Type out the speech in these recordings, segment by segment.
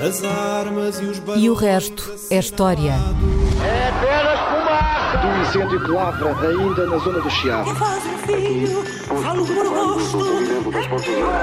As armas e os E o resto é história. É apenas fumaça! Do incêndio que lavra ainda na zona do Chiado. Faz um filho, falo por cor, fogo de amor.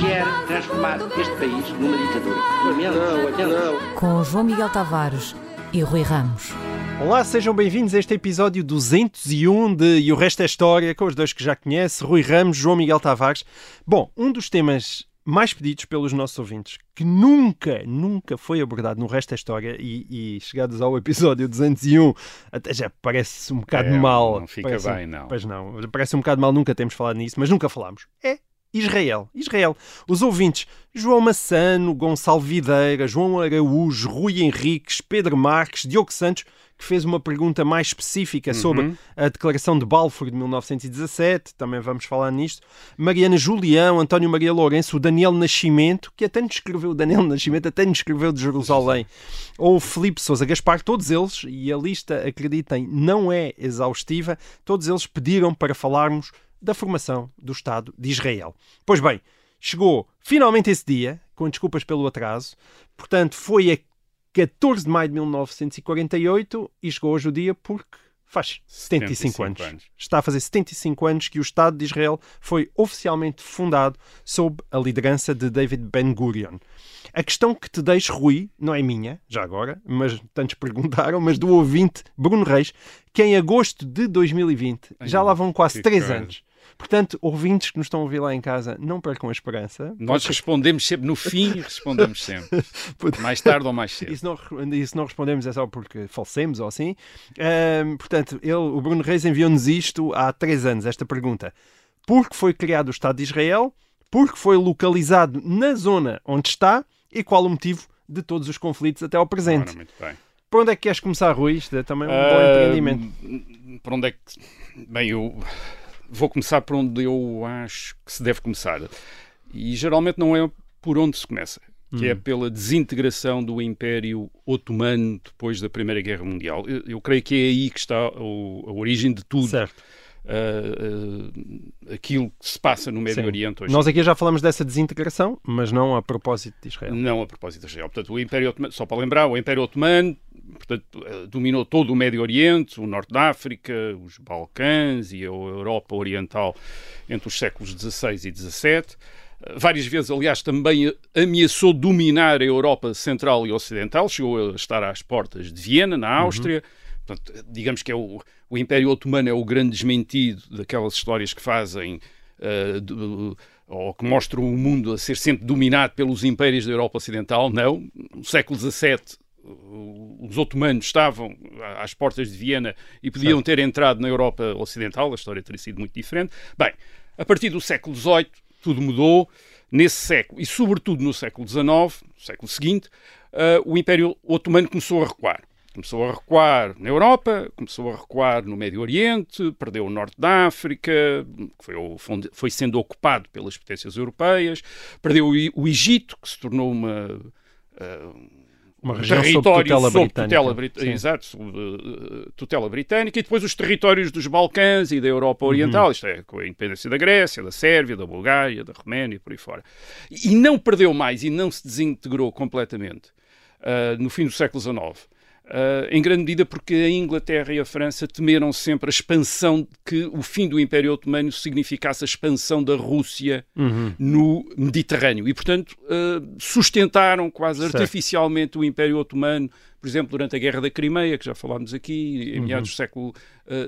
Quer transformar este país numa ditadura. Não, não. Com João Miguel Tavares e Rui Ramos. Olá, sejam bem-vindos a este episódio 201 de E o Resto é História, com os dois que já conhece, Rui Ramos, João Miguel Tavares. Bom, um dos temas mais pedidos pelos nossos ouvintes, que nunca, nunca foi abordado no Resto é História, e, e chegados ao episódio 201, até já parece um bocado É, mal. não fica parece, bem, não. Pois não, parece um bocado mal, nunca temos falado nisso, mas nunca falámos. É Israel. Israel. Os ouvintes João Massano, Gonçalo Videira, João Araújo, Rui Henriques, Pedro Marques, Diogo Santos, que fez uma pergunta mais específica sobre a Declaração de Balfour de 1917, também vamos falar nisto. Mariana Julião, António Maria Lourenço, o Daniel Nascimento, que até nos escreveu, o Daniel Nascimento até nos escreveu de Jerusalém, ou o Filipe Sousa Gaspar, todos eles, e a lista, acreditem, não é exaustiva, todos eles pediram para falarmos da formação do Estado de Israel. Pois bem, chegou finalmente esse dia, com desculpas pelo atraso, portanto foi a 14 de maio de 1948 e chegou hoje o dia porque faz 75, 75 anos. anos. Está a fazer 75 anos que o Estado de Israel foi oficialmente fundado sob a liderança de David Ben-Gurion. A questão que te deixo, Rui, não é minha, já agora, mas tantos perguntaram, mas do ouvinte Bruno Reis, que em agosto de 2020, já lá vão quase que 3 coisa. anos. Portanto, ouvintes que nos estão a ouvir lá em casa, não percam a esperança. Nós respondemos sempre, no fim, respondemos sempre. mais tarde ou mais cedo. E se, não, não respondemos é só porque falecemos ou assim. Ahm, portanto, ele, o Bruno Reis enviou-nos isto há três anos, esta pergunta. Por que foi criado o Estado de Israel? Por que foi localizado na zona onde está? E qual o motivo de todos os conflitos até ao presente? Ora, muito bem. Por onde é que queres começar, Rui? Isto é também um bom Ah, empreendimento. Por onde é que. Bem, eu vou começar por onde eu acho que se deve começar. E geralmente não é por onde se começa, que Hum. é pela desintegração do Império Otomano depois da Primeira Guerra Mundial. Eu, eu creio que é aí que está o- a origem de tudo. Certo. Ah, aquilo que se passa no Médio Sim. Oriente hoje. Nós aqui já falamos dessa desintegração, mas não a propósito de Israel. Não a propósito de Israel. Portanto, o Império Otomano, só para lembrar, o Império Otomano portanto, eh, dominou todo o Médio Oriente, o Norte da África, os Balcãs e a Europa Oriental entre os séculos XVI e XVII. Várias vezes, aliás, também ameaçou dominar a Europa Central e Ocidental, chegou a estar às portas de Viena, na Áustria. Portanto, digamos que é o, o Império Otomano é o grande desmentido daquelas histórias que fazem eh, do- ou que mostram o mundo a ser sempre dominado pelos impérios da Europa Ocidental. Não. No século XVII, os otomanos estavam às portas de Viena e podiam ter entrado na Europa Ocidental. A história teria sido muito diferente. Bem, a partir do século XVIII, tudo mudou. Nesse século, e sobretudo no século XIX, no século seguinte, eh, o Império Otomano começou a recuar. Começou a recuar na Europa, começou a recuar no Médio Oriente, perdeu o norte da África, que foi, foi sendo ocupado pelas potências europeias, perdeu o, Egito, que se tornou uma, eh, Uma um região sob território tutela sob britânica. tutela brit-. Exato, sob eh, tutela britânica, e depois os territórios dos Balcãs e da Europa Oriental, Uhum. isto é, com a independência da Grécia, da Sérvia, da Bulgária, da Roménia e por aí fora. E não perdeu mais e não se desintegrou completamente ah, no fim do século XIX. Ah, em grande medida porque a Inglaterra e a França temeram sempre a expansão, que o fim do Império Otomano significasse a expansão da Rússia Uhum. no Mediterrâneo. E, portanto, ah, sustentaram quase Certo. artificialmente o Império Otomano, por exemplo, durante a Guerra da Crimeia, que já falámos aqui, Uhum. em meados do século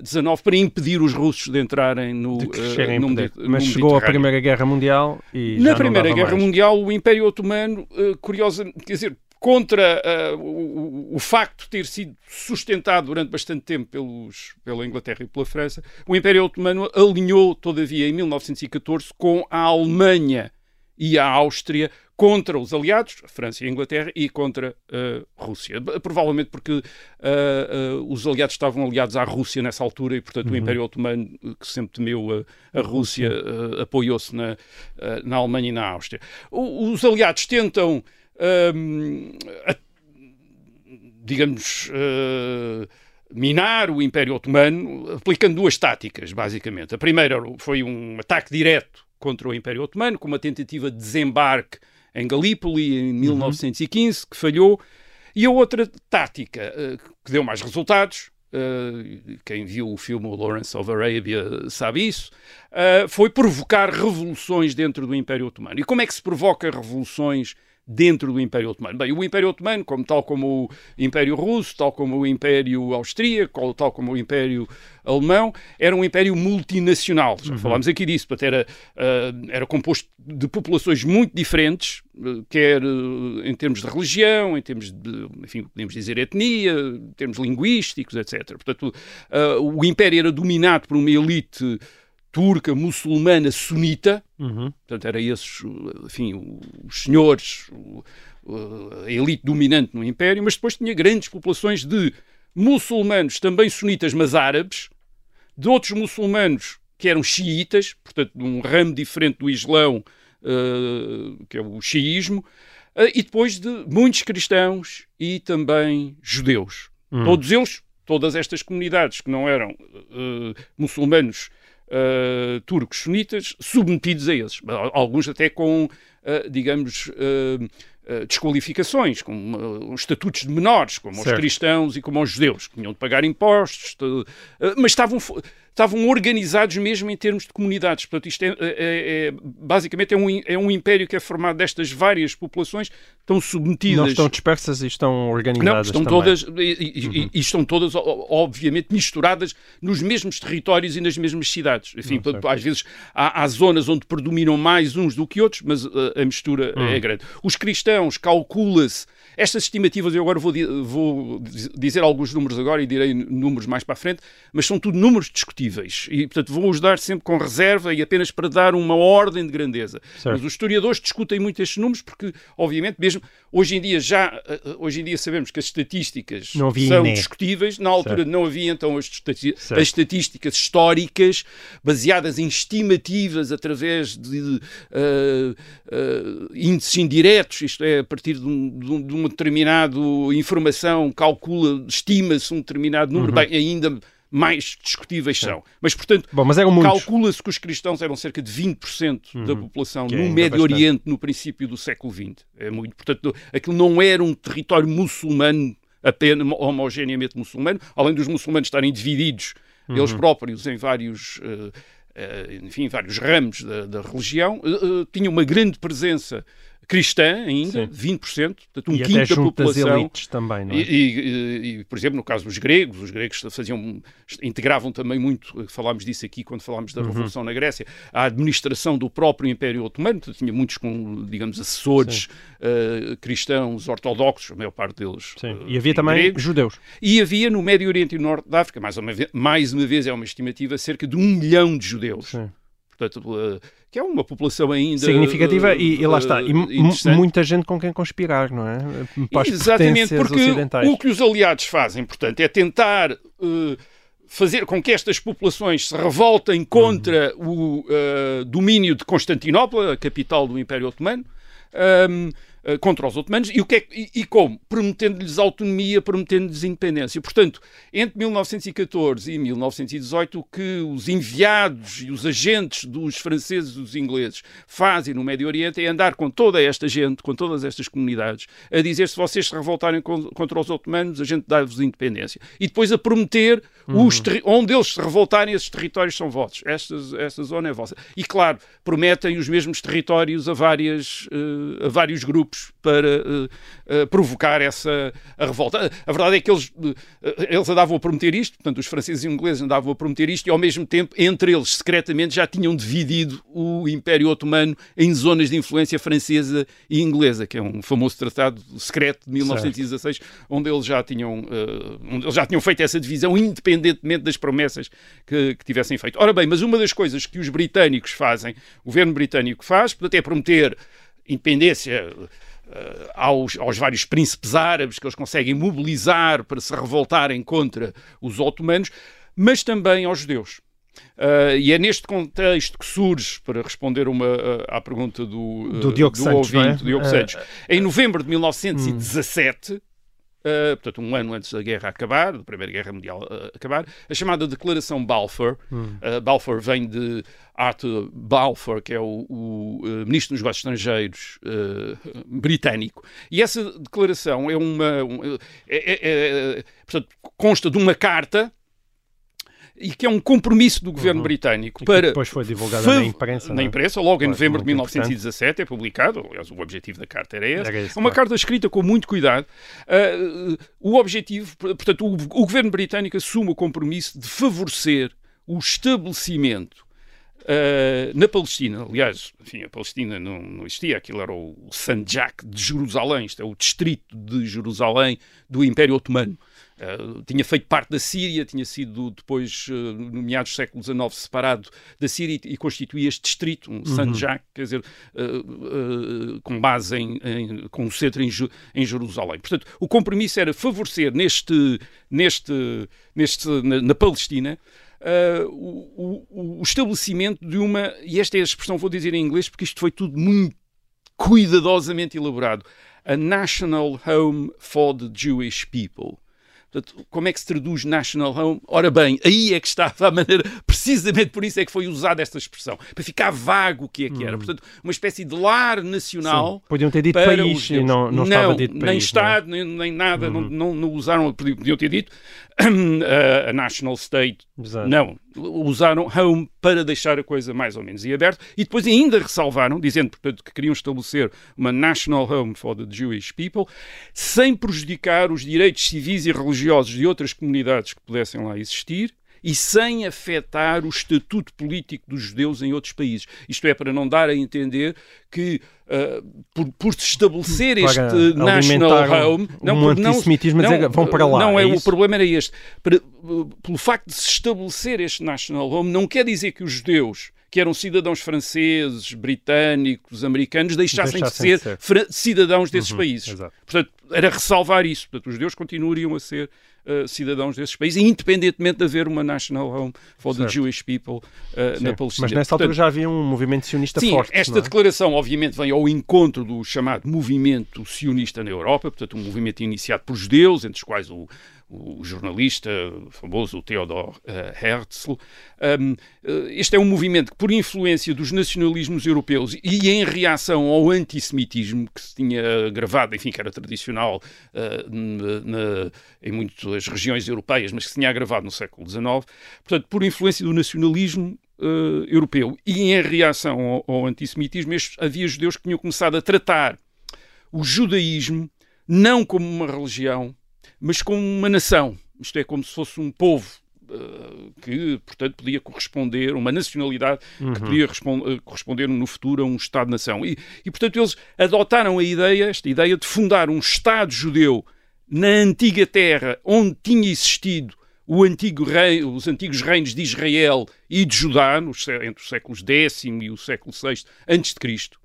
XIX, para impedir os russos de entrarem no, de ah, em no Mas no chegou a. Primeira Guerra Mundial e Na Primeira Guerra mais. Mundial, o Império Otomano, curiosa, quer dizer, contra ah, o, o- facto de ter sido sustentado durante bastante tempo pelos, pela Inglaterra e pela França, o Império Otomano alinhou, todavia, em 1914, com a Alemanha e a Áustria contra os aliados, a França e a Inglaterra, e contra a Rússia. Provavelmente porque ah, ah, os aliados estavam aliados à Rússia nessa altura e, portanto, o Império Otomano, eh, que sempre temeu a, a Rússia, ah, apoiou-se na, na Alemanha e na Áustria. O- os aliados tentam, a- digamos, ah, minar o Império Otomano aplicando duas táticas, basicamente. A primeira foi um ataque direto contra o Império Otomano, com uma tentativa de desembarque em Galípoli em 1915, que falhou, e a outra tática uh, que deu mais resultados, uh, quem viu o filme Lawrence of Arabia sabe isso, uh, foi provocar revoluções dentro do Império Otomano. E como é que se provoca revoluções dentro do Império Otomano. Bem, o Império Otomano, como, tal como o Império Russo, tal como o Império Austríaco, tal como o Império Alemão, era um império multinacional. Já uhum. falámos aqui disso, portanto, era, uh, era composto de populações muito diferentes, quer uh, em termos de religião, em termos de, enfim, podemos dizer etnia, em termos linguísticos, etc. Portanto, o império era dominado por uma elite turca, muçulmana, sunita, uhum. portanto, era esses, enfim, os senhores, a elite dominante no Império, mas depois tinha grandes populações de muçulmanos, também sunitas, mas árabes, de outros muçulmanos que eram xiitas, portanto, de um ramo diferente do Islão, uh, que é o xiismo, uh, e depois de muitos cristãos e também judeus. Uhum. Todos eles, todas estas comunidades que não eram uh, muçulmanos uh, turcos sunitas submetidos a eles. Alguns até com, uh, digamos, uh, desqualificações, com estatutos de menores, como certo. os cristãos e como os judeus, que tinham de pagar impostos, mas estavam estavam organizados mesmo em termos de comunidades. Portanto, isto é, é, é basicamente é um, é um império que é formado destas várias populações estão submetidas. Não estão dispersas e estão organizadas. Não, estão também. todas e, uhum. e, estão todas, obviamente, misturadas nos mesmos territórios e nas mesmas cidades. Enfim, Não, às vezes há, há, zonas onde predominam mais uns do que outros, mas a, uh, a mistura uhum. é grande. Os cristãos calcula-se estas estimativas, eu agora vou, vou, dizer alguns números agora e direi números mais para a frente, mas são tudo números discutíveis e, portanto, vou-os dar sempre com reserva e apenas para dar uma ordem de grandeza. Certo. Mas os historiadores discutem muito estes números porque, obviamente, mesmo hoje em dia já, eh, eh, hoje em dia sabemos que as estatísticas são discutíveis, na altura certo. não havia então as, as, estatísticas históricas baseadas em estimativas através de uh, uh, índices indiretos, isto é, a partir de um, de um, um uma determinada informação, calcula, estima-se um determinado número, uhum. bem, ainda mais discutíveis são. Mas, portanto, calcula-se que os cristãos eram cerca de 20% uhum. da população que no é Médio bastante. Oriente no princípio do século XX. É muito. Portanto, aquilo não era um território muçulmano, apenas homogeneamente muçulmano, além dos muçulmanos estarem divididos uhum. eles próprios em vários. Uh, uh, enfim, vários ramos da, da religião, uh, tinha uma grande presença cristã ainda, Sim. 20%, portanto um e quinto da população. elites também, não é? E, e, e, por exemplo, no caso dos gregos, os gregos faziam, integravam também muito, falámos disso aqui quando falámos da uhum. Revolução na Grécia, a administração do próprio Império Otomano, tinha muitos, com, digamos, assessores uh, cristãos ortodoxos, a maior parte deles. Sim. Uh, e havia também gregos. judeus. E havia no Médio Oriente e no Norte da África, mais uma, vez, mais uma vez é uma estimativa, cerca de um milhão de judeus. Sim. Portanto, uh, que é uma população ainda significativa uh, e, e, lá está, e muita gente com quem conspirar, não é? Para Exatamente, porque o que os aliados fazem, portanto, é tentar uh, fazer com que estas populações se revoltem contra uhum. o uh, domínio de Constantinopla, a capital do Império Otomano. Um, eh, contra os otomanos e, o que é, e, e como? Prometendo-lhes autonomia, prometendo-lhes independência. Portanto, entre 1914 e 1918, o que os enviados e os agentes dos franceses e dos ingleses fazem no Médio Oriente é andar com toda esta gente, com todas estas comunidades, a dizer se vocês se revoltarem contra os otomanos, a gente dá-vos independência. E depois a prometer uhum. onde eles se revoltarem, esses territórios são vossos. Esta, esta zona é vossa. E claro, prometem os mesmos territórios a, várias, uh, a vários grupos para uh, uh, provocar essa a revolta. A verdade é que eles, eles andavam a prometer isto, portanto, os franceses e os ingleses andavam a prometer isto, e ao mesmo tempo, entre eles, secretamente, já tinham dividido o Império Otomano em zonas de influência francesa e inglesa, que é um famoso tratado secreto de 1916, certo. onde eles já tinham, onde eles já tinham feito essa divisão, independentemente das promessas que, que tivessem feito. Ora bem, mas uma das coisas que os britânicos fazem, o governo britânico faz, portanto, é prometer independência uh, aos, aos, vários príncipes árabes que eles conseguem mobilizar para se revoltarem contra os otomanos, mas também aos judeus. Uh, e é neste contexto que surge, para responder uma, uh, à pergunta do, do Diogo do Santos, ouvinte, é? Diogo Santos, em novembro de 1917, Uh, portanto, um ano antes da guerra acabar, da Primeira Guerra Mundial uh, acabar, a chamada Declaração Balfour. Hum. Uh, Balfour vem de Arthur Balfour, que é o, o Ministro dos Negócios Estrangeiros britânico. E essa declaração é uma. Um, é, é, é, portanto, consta de uma carta e que é um compromisso do governo uhum. britânico para. depois foi divulgada na imprensa. Na é? imprensa, logo em novembro de 1917, é publicado. Aliás, o objetivo da carta era esse. Era esse é uma claro. carta escrita com muito cuidado. Uh, o objetivo, portanto, o, o governo britânico assume o compromisso de favorecer o estabelecimento Uh, na Palestina, aliás, enfim, a Palestina não, não existia, aquilo era o Sanjak de Jerusalém, isto é o distrito de Jerusalém do Império Otomano. Uh, tinha feito parte da Síria, tinha sido depois, uh, no meados do século XIX, separado da Síria e, e constituía este distrito, um uhum. Sanjak, quer dizer, uh, com base em, em, com o centro em, em, Jerusalém. Portanto, o compromisso era favorecer neste, neste, neste na, na Palestina Uh, o, o, o, estabelecimento de uma, e esta é a expressão vou dizer em inglês porque isto foi tudo muito cuidadosamente elaborado, a National Home for the Jewish People. Portanto, como é que se traduz national home? Ora bem, aí é que estava a maneira, precisamente por isso é que foi usada esta expressão, para ficar vago o que é que era. Hum. Portanto, uma espécie de lar nacional. Sim. Podiam ter dito país e não, não, não estava dito país. Nem Estado, nem, nem nada, não, não, não usaram, podiam ter dito a national state. Exato. Não, usaram home para deixar a coisa mais ou menos em aberto e depois ainda ressalvaram, dizendo portanto, que queriam estabelecer uma national home for the Jewish people, sem prejudicar os direitos civis e religiosos de outras comunidades que pudessem lá existir e sem afetar o estatuto político dos judeus em outros países. Isto é, para não dar a entender que uh, por, por, se estabelecer para este national home, não, um antissemitismo não, vão para lá. Não, é, é o problema era este. Para, pelo facto de se estabelecer este national home, não quer dizer que os judeus que eram cidadãos franceses, britânicos, americanos, deixassem, deixassem de ser, ser. cidadãos desses uhum, países. Exato. Portanto, era ressalvar isso. Portanto, os judeus continuariam a ser uh, cidadãos desses países, independentemente de haver uma National Home for certo. the Jewish People uh, na Palestina. Mas nessa Portanto, altura já havia um movimento sionista sim, forte. Esta é? declaração, obviamente, vem ao encontro do chamado movimento sionista na Europa, portanto, um movimento iniciado por judeus, entre os quais o o jornalista famoso Theodor uh, Herzl. Uh, este é um movimento que, por influência dos nacionalismos europeus e em reação ao antissemitismo que se tinha gravado, enfim, que era tradicional na, em muitas regiões europeias, mas que se tinha agravado no século XIX, portanto, por influência do nacionalismo europeu. E em reação ao, antissemitismo, havia judeus que tinham começado a tratar o judaísmo não como uma religião, mas com uma nação, isto é, como se fosse um povo uh, que, portanto, podia corresponder, uma nacionalidade uhum. que podia uh, corresponder no futuro a um Estado-nação. E, e, portanto, eles adotaram a ideia, esta ideia de fundar um Estado judeu na antiga terra onde tinha existido o antigo rei, os antigos reinos de Israel e de Judá, nos, entre os séculos X e o século VI antes de Cristo,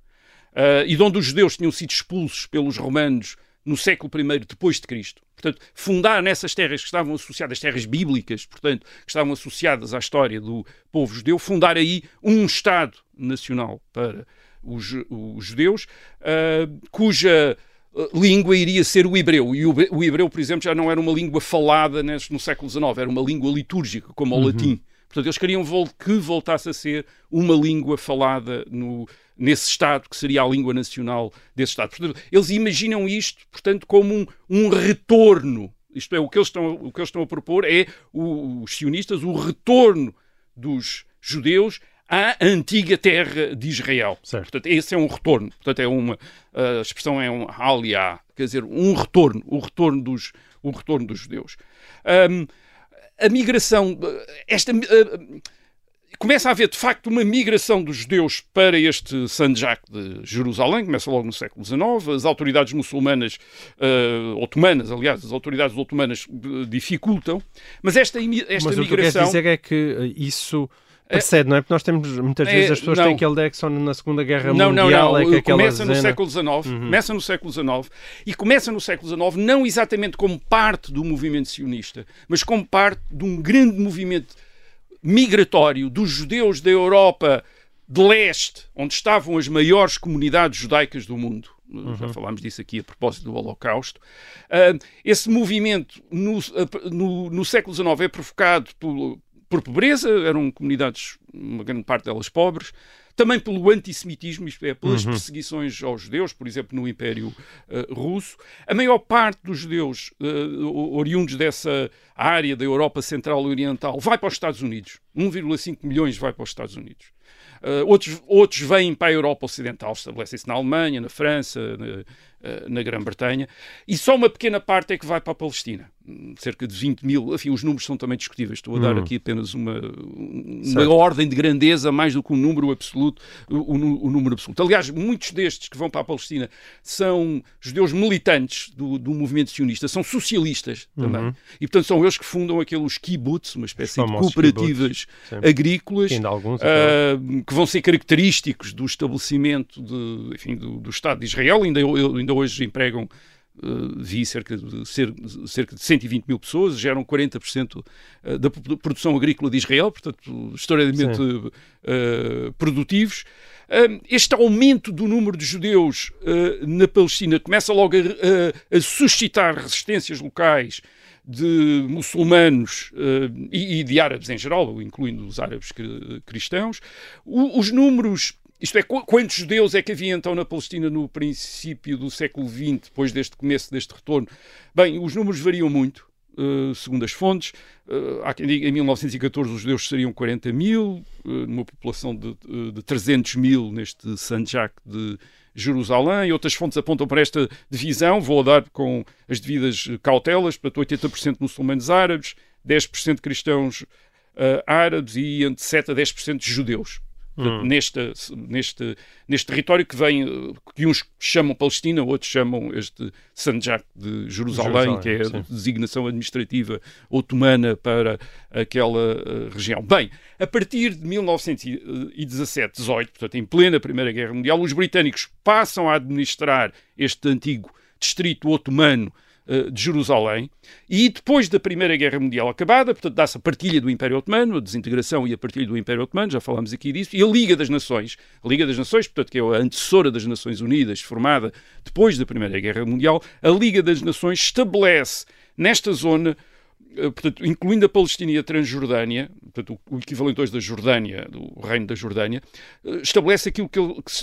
uh, e de onde os judeus tinham sido expulsos pelos romanos no século I depois de Cristo. Portanto, fundar nessas terras que estavam associadas, terras bíblicas, portanto, que estavam associadas à história do povo judeu, fundar aí um Estado nacional para os, os judeus, uh, cuja ah, língua iria ser o hebreu. E o, o, hebreu, por exemplo, já não era uma língua falada no século XIX, era uma língua litúrgica, como o uhum. latim. Portanto, eles queriam que voltasse a ser uma língua falada no, nesse Estado, que seria a língua nacional desse Estado. Portanto, eles imaginam isto, portanto, como um, um retorno. Isto é, o que eles estão, o que eles estão a propor é, o, os sionistas, o retorno dos judeus à antiga terra de Israel. Certo. Portanto, esse é um retorno. Portanto, é uma, a expressão é um alia, quer dizer, um retorno, o retorno dos, o retorno dos judeus. Um, a migração, esta... Uh, começa a haver, de facto, uma migração dos judeus para este Sanjak de Jerusalém, começa logo no século XIX. As autoridades muçulmanas, uh, otomanas, aliás, as autoridades otomanas uh, dificultam, mas esta, esta mas migração... Mas o que quer dizer é que eh, isso precede, não é? Porque nós temos, muitas vezes, as pessoas não. têm aquele ideia que só na Segunda Guerra não, Mundial não, não. é que Começa no século XIX, uhum. começa no século XIX, e começa no século XIX não exatamente como parte do movimento sionista, mas como parte de um grande movimento migratório dos judeus da Europa de leste, onde estavam as maiores comunidades judaicas do mundo, já falámos disso aqui a propósito do Holocausto. Uh, esse movimento no, no, no século XIX é provocado por, por pobreza, eram comunidades, uma grande parte delas pobres, também pelo antissemitismo, isto é, pelas uhum. perseguições aos judeus, por exemplo, no Império uh, Russo. A maior parte dos judeus uh, oriundos dessa área da Europa Central e Oriental vai para os Estados Unidos. 1,5 milhões vai para os Estados Unidos. Uh, outros, outros vêm para a Europa Ocidental, estabelecem-se na Alemanha, na França, na, na Grã-Bretanha, e só uma pequena parte é que vai para a Palestina cerca de 20 mil, enfim, os números são também discutíveis. Estou a dar hum. aqui apenas uma, uma ordem de grandeza mais do que um número absoluto, o, o, número absoluto. Aliás, muitos destes que vão para a Palestina são judeus militantes do, do movimento sionista, são socialistas também. Uhum. E, portanto, são eles que fundam aqueles kibbutz, uma espécie de cooperativas agrícolas, alguns, uh, que vão ser característicos do estabelecimento de, enfim, do, do Estado de Israel. Ainda, ainda hoje empregam Uh, vi cerca de, cerca de 120 mil pessoas, geram 40% eh, da produção agrícola de Israel, portanto, extraordinariamente uh, produtivos. Uh, este aumento do número de judeus na Palestina começa logo a, a, suscitar resistências locais de muçulmanos e, e, de árabes em geral, incluindo os árabes cristãos. O, os números isto é, quantos judeus é que havia então na Palestina no princípio do século XX, depois deste começo deste retorno? Bem, os números variam muito, uh, segundo as fontes. Uh, há quem diga em 1914 os judeus seriam 40 mil, uh, numa população de, de 300 mil neste Sanjak de Jerusalém, e outras fontes apontam para esta divisão, vou dar com as devidas cautelas, portanto 80% muçulmanos árabes, 10% cristãos árabes e entre 7 a 10% judeus hum. neste, neste, neste território que vem, que uns chamam Palestina, outros chamam este Sanjak de Jerusalém, Jerusalém que é sim. a designação administrativa otomana para aquela uh, região. Bem, a partir de 1917, 18, portanto, em plena Primeira Guerra Mundial, os britânicos passam a administrar este antigo distrito otomano eh, de Jerusalém. E depois da Primeira Guerra Mundial acabada, portanto, dá-se a partilha do Império Otomano, a desintegração e a partilha do Império Otomano, já falámos aqui disso, e a Liga das Nações, a Liga das Nações, portanto, que é a antecessora das Nações Unidas, formada depois da Primeira Guerra Mundial, a Liga das Nações estabelece nesta zona portanto, incluindo a Palestina e a Transjordânia, portanto, o equivalente hoje da Jordânia, do Reino da Jordânia, eh, estabelece aquilo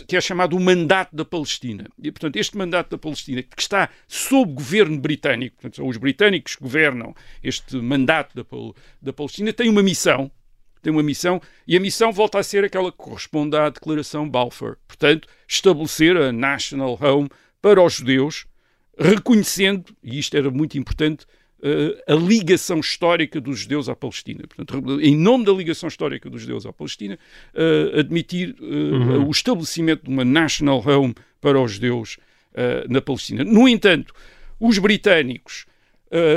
que é chamado o mandato da Palestina. E, portanto, este mandato da Palestina, que está sob governo britânico, portanto, são os britânicos que governam este mandato da, da Palestina, tem uma missão, tem uma missão, e a missão volta a ser aquela que corresponde à Declaração Balfour. Portanto, estabelecer a National Home para os judeus, reconhecendo, e isto era muito importante, a ligação histórica dos judeus à Palestina. Portanto, em nome da ligação histórica dos judeus à Palestina, uh, admitir uh, uhum. o estabelecimento de uma national home para os judeus na Palestina. No entanto, os britânicos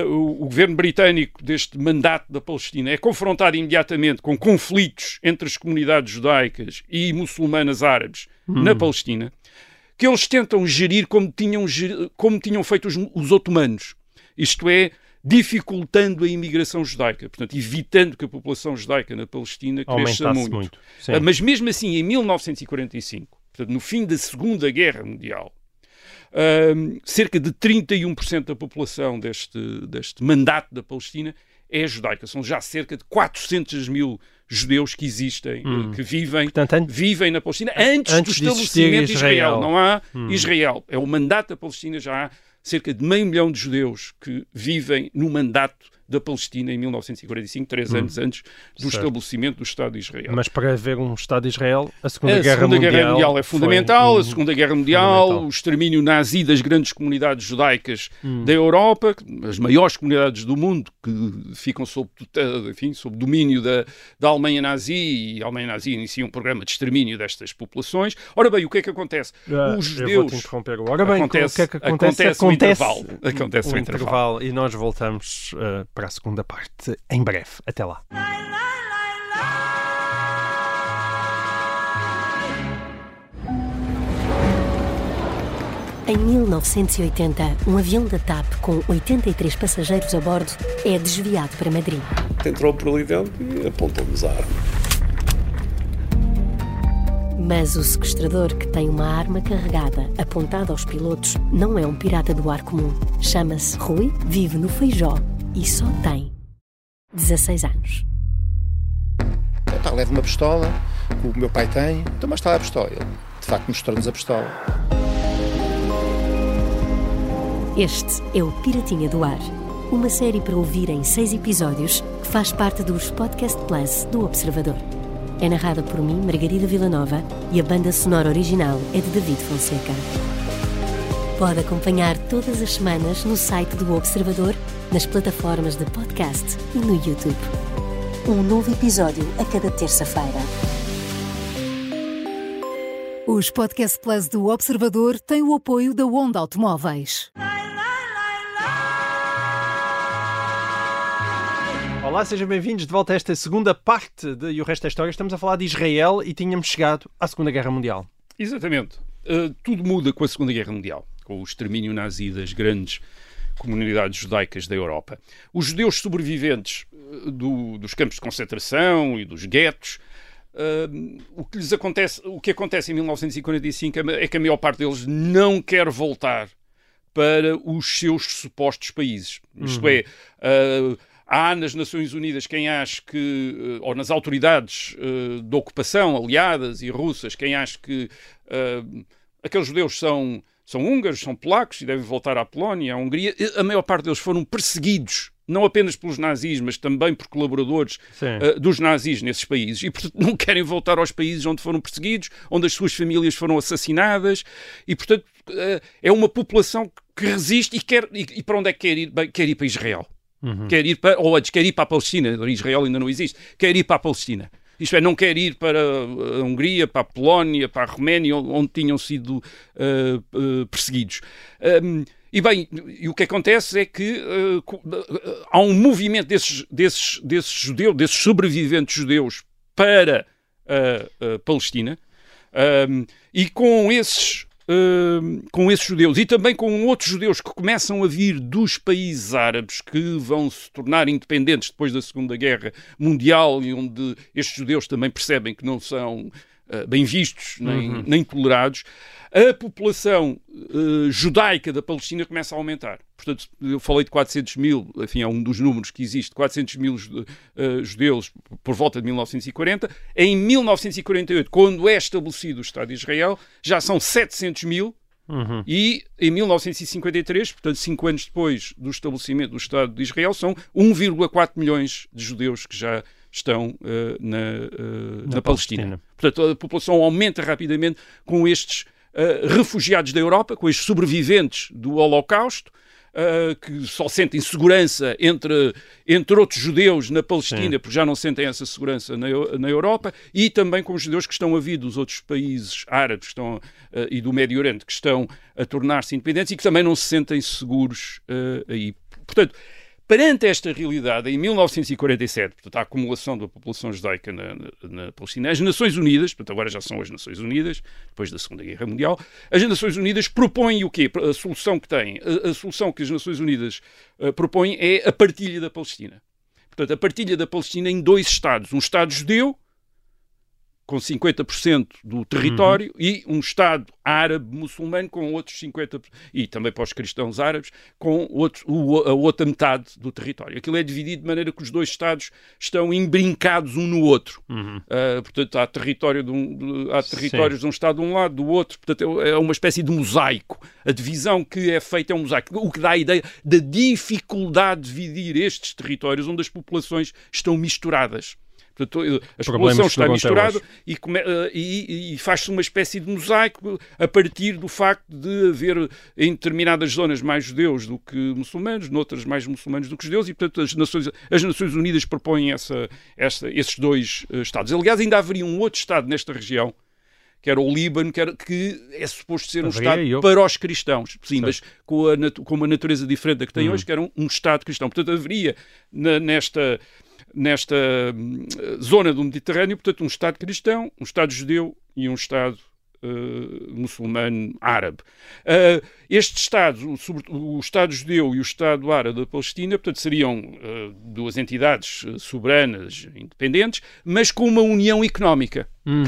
o, o, governo britânico deste mandato da Palestina é confrontado imediatamente com conflitos entre as comunidades judaicas e muçulmanas árabes uhum. na Palestina, que eles tentam gerir como tinham, como tinham feito os, os otomanos. Isto é, dificultando a imigração judaica, portanto, evitando que a população judaica na Palestina cresça muito. muito. Ah, mas mesmo assim, em 1945, portanto, no fim da Segunda Guerra Mundial, um, cerca de 31% da população deste, deste mandato da Palestina é judaica. São já cerca de 400 mil judeus que existem, hum. que vivem, Portanto, vivem na Palestina antes, antes do estabelecimento de Israel. Israel. Não há hum. Israel. É o mandato da Palestina já há cerca de meio milhão de judeus que vivem no mandato da Palestina em 1945, três hum. anos antes do certo. estabelecimento do Estado de Israel. Mas para haver um Estado de Israel, a Segunda, a Guerra, Segunda mundial Guerra, Mundial, é fundamental, um... a Segunda Guerra Mundial, o extermínio nazi das grandes comunidades judaicas hum. da Europa, as maiores comunidades do mundo que ficam sob, enfim, sob domínio da, da Alemanha nazi e a Alemanha nazi inicia um programa de extermínio destas populações. Ora bem, o que é que acontece? Os judeus... agora. Bem, acontece, o que é que acontece? Acontece, acontece o intervalo. Acontece o intervalo. intervalo. E nós voltamos uh, para a segunda parte em breve. Até lá. Em 1980, um avião da TAP com 83 passageiros a bordo é desviado para Madrid. Entrou por ali dentro e apontou-nos a arma. Mas o sequestrador que tem uma arma carregada apontada aos pilotos não é um pirata do ar comum. Chama-se Rui, vive no Feijó e só tem 16 anos. Pá, leva uma pistola, que o meu pai tem, então mas está a pistola. Ele, de facto, mostrou-nos a pistola. Este é o Piratinha do Ar, uma série para ouvir em seis episódios que faz parte dos Podcast Plus do Observador. É narrada por mim, Margarida Villanova, e a banda sonora original é de David Fonseca. Pode acompanhar todas as semanas no site do Observador, nas plataformas de podcast e no YouTube. Um novo episódio a cada terça-feira. Os Podcast Plus do Observador têm o apoio da Onda Automóveis. Olá, sejam bem-vindos de volta a esta segunda parte de E o Resto da História. Estamos a falar de Israel e tínhamos chegado à Segunda Guerra Mundial. Exatamente. Uh, tudo muda com a Segunda Guerra Mundial, com o extermínio nazi das grandes comunidades judaicas da Europa. Os judeus sobreviventes uh, do, dos campos de concentração e dos guetos Uh, o que lhes acontece, o que acontece em 1945 é que a maior parte deles não quer voltar para os seus supostos países. Isto Uhum. é, uh, há nas Nações Unidas quem acha que, ou nas autoridades uh, de ocupação aliadas e russas, quem acha que uh, aqueles judeus são, são húngaros, são polacos e devem voltar à Polónia, à Hungria. A maior parte deles foram perseguidos não apenas pelos nazis, mas também por colaboradores uh, dos nazis nesses países e, portanto, não querem voltar aos países onde foram perseguidos, onde as suas famílias foram assassinadas e, portanto, uh, é uma população que resiste e, quer, e, e para onde é que quer ir? Bem, quer ir para Israel. Quer ir para, ou antes, quer ir para a Palestina. Israel ainda não existe. Quer ir para a Palestina. Isto é, não quer ir para a Hungria, para a Polónia, para a Roménia, onde tinham sido uh, perseguidos. Um, e bem, e o que acontece é que uh, há um movimento desses, desses, desses judeus, desses sobreviventes judeus para a, a Palestina, um, e com esses, uh, com esses judeus e também com outros judeus que começam a vir dos países árabes que vão se tornar independentes depois da Segunda Guerra Mundial e onde estes judeus também percebem que não são uh, bem vistos nem, Uhum. nem tolerados, a população uh, judaica da Palestina começa a aumentar. Portanto, eu falei de 400 mil, enfim, é um dos números que existe, 400 mil uh, judeus por volta de 1940. Em 1948, quando é estabelecido o Estado de Israel, já são 700 mil. Uhum. E em 1953, portanto, cinco anos depois do estabelecimento do Estado de Israel, são 1,4 milhões de judeus que já estão uh, na, uh, na, Na Palestina. Palestina. Portanto, a população aumenta rapidamente com estes uh, refugiados da Europa, com estes sobreviventes do Holocausto, uh, que só sentem segurança entre, entre outros judeus na Palestina, Sim. porque já não sentem essa segurança na, na Europa, e também com os judeus que estão a vir dos outros países árabes estão, uh, e do Médio Oriente que estão a tornar-se independentes e que também não se sentem seguros aí. Portanto, Perante esta realidade, em 1947, portanto, a acumulação da população judaica na, na, na Palestina, as Nações Unidas, portanto, agora já são as Nações Unidas, depois da Segunda Guerra Mundial, as Nações Unidas propõem o quê? A solução que têm, a, a solução que as Nações Unidas uh, propõem é a partilha da Palestina. Portanto, a partilha da Palestina em dois Estados. Um Estado judeu, com 50% do território, e um Estado árabe muçulmano com outros 50%, e também para os cristãos árabes, com outro, o- a outra metade do território. Aquilo é dividido de maneira que os dois Estados estão embrincados um no outro. Ah, portanto, há, território de um, de- há territórios de um Estado de um lado, do outro. Portanto, é é uma espécie de mosaico. A divisão que é feita é um mosaico, o que dá a ideia da dificuldade de dividir estes territórios onde as populações estão misturadas. Portanto, a população está misturada hoje. e, eh, e- e faz-se uma espécie de mosaico a partir do facto de haver em determinadas zonas mais judeus do que muçulmanos, noutras mais muçulmanos do que judeus, e portanto as Nações, as Nações Unidas propõem essa, essa- esses dois eh, Estados. Aliás, ainda haveria um outro Estado nesta região, que era o Líbano, que, era- que é suposto ser um Haveria, Estado eu- para os cristãos. Sim, Certo. mas com, a com uma natureza diferente da que tem Uhum. hoje, que era um, um Estado cristão. Portanto, haveria na- nesta, nesta hum, zona do Mediterrâneo, portanto, um Estado cristão, um Estado judeu e um Estado uh, muçulmano árabe. Uh, estes Estados, o, sobre, o, Estado judeu e o Estado árabe da Palestina, portanto, seriam uh, duas entidades soberanas, independentes, mas com uma união económica. Hum,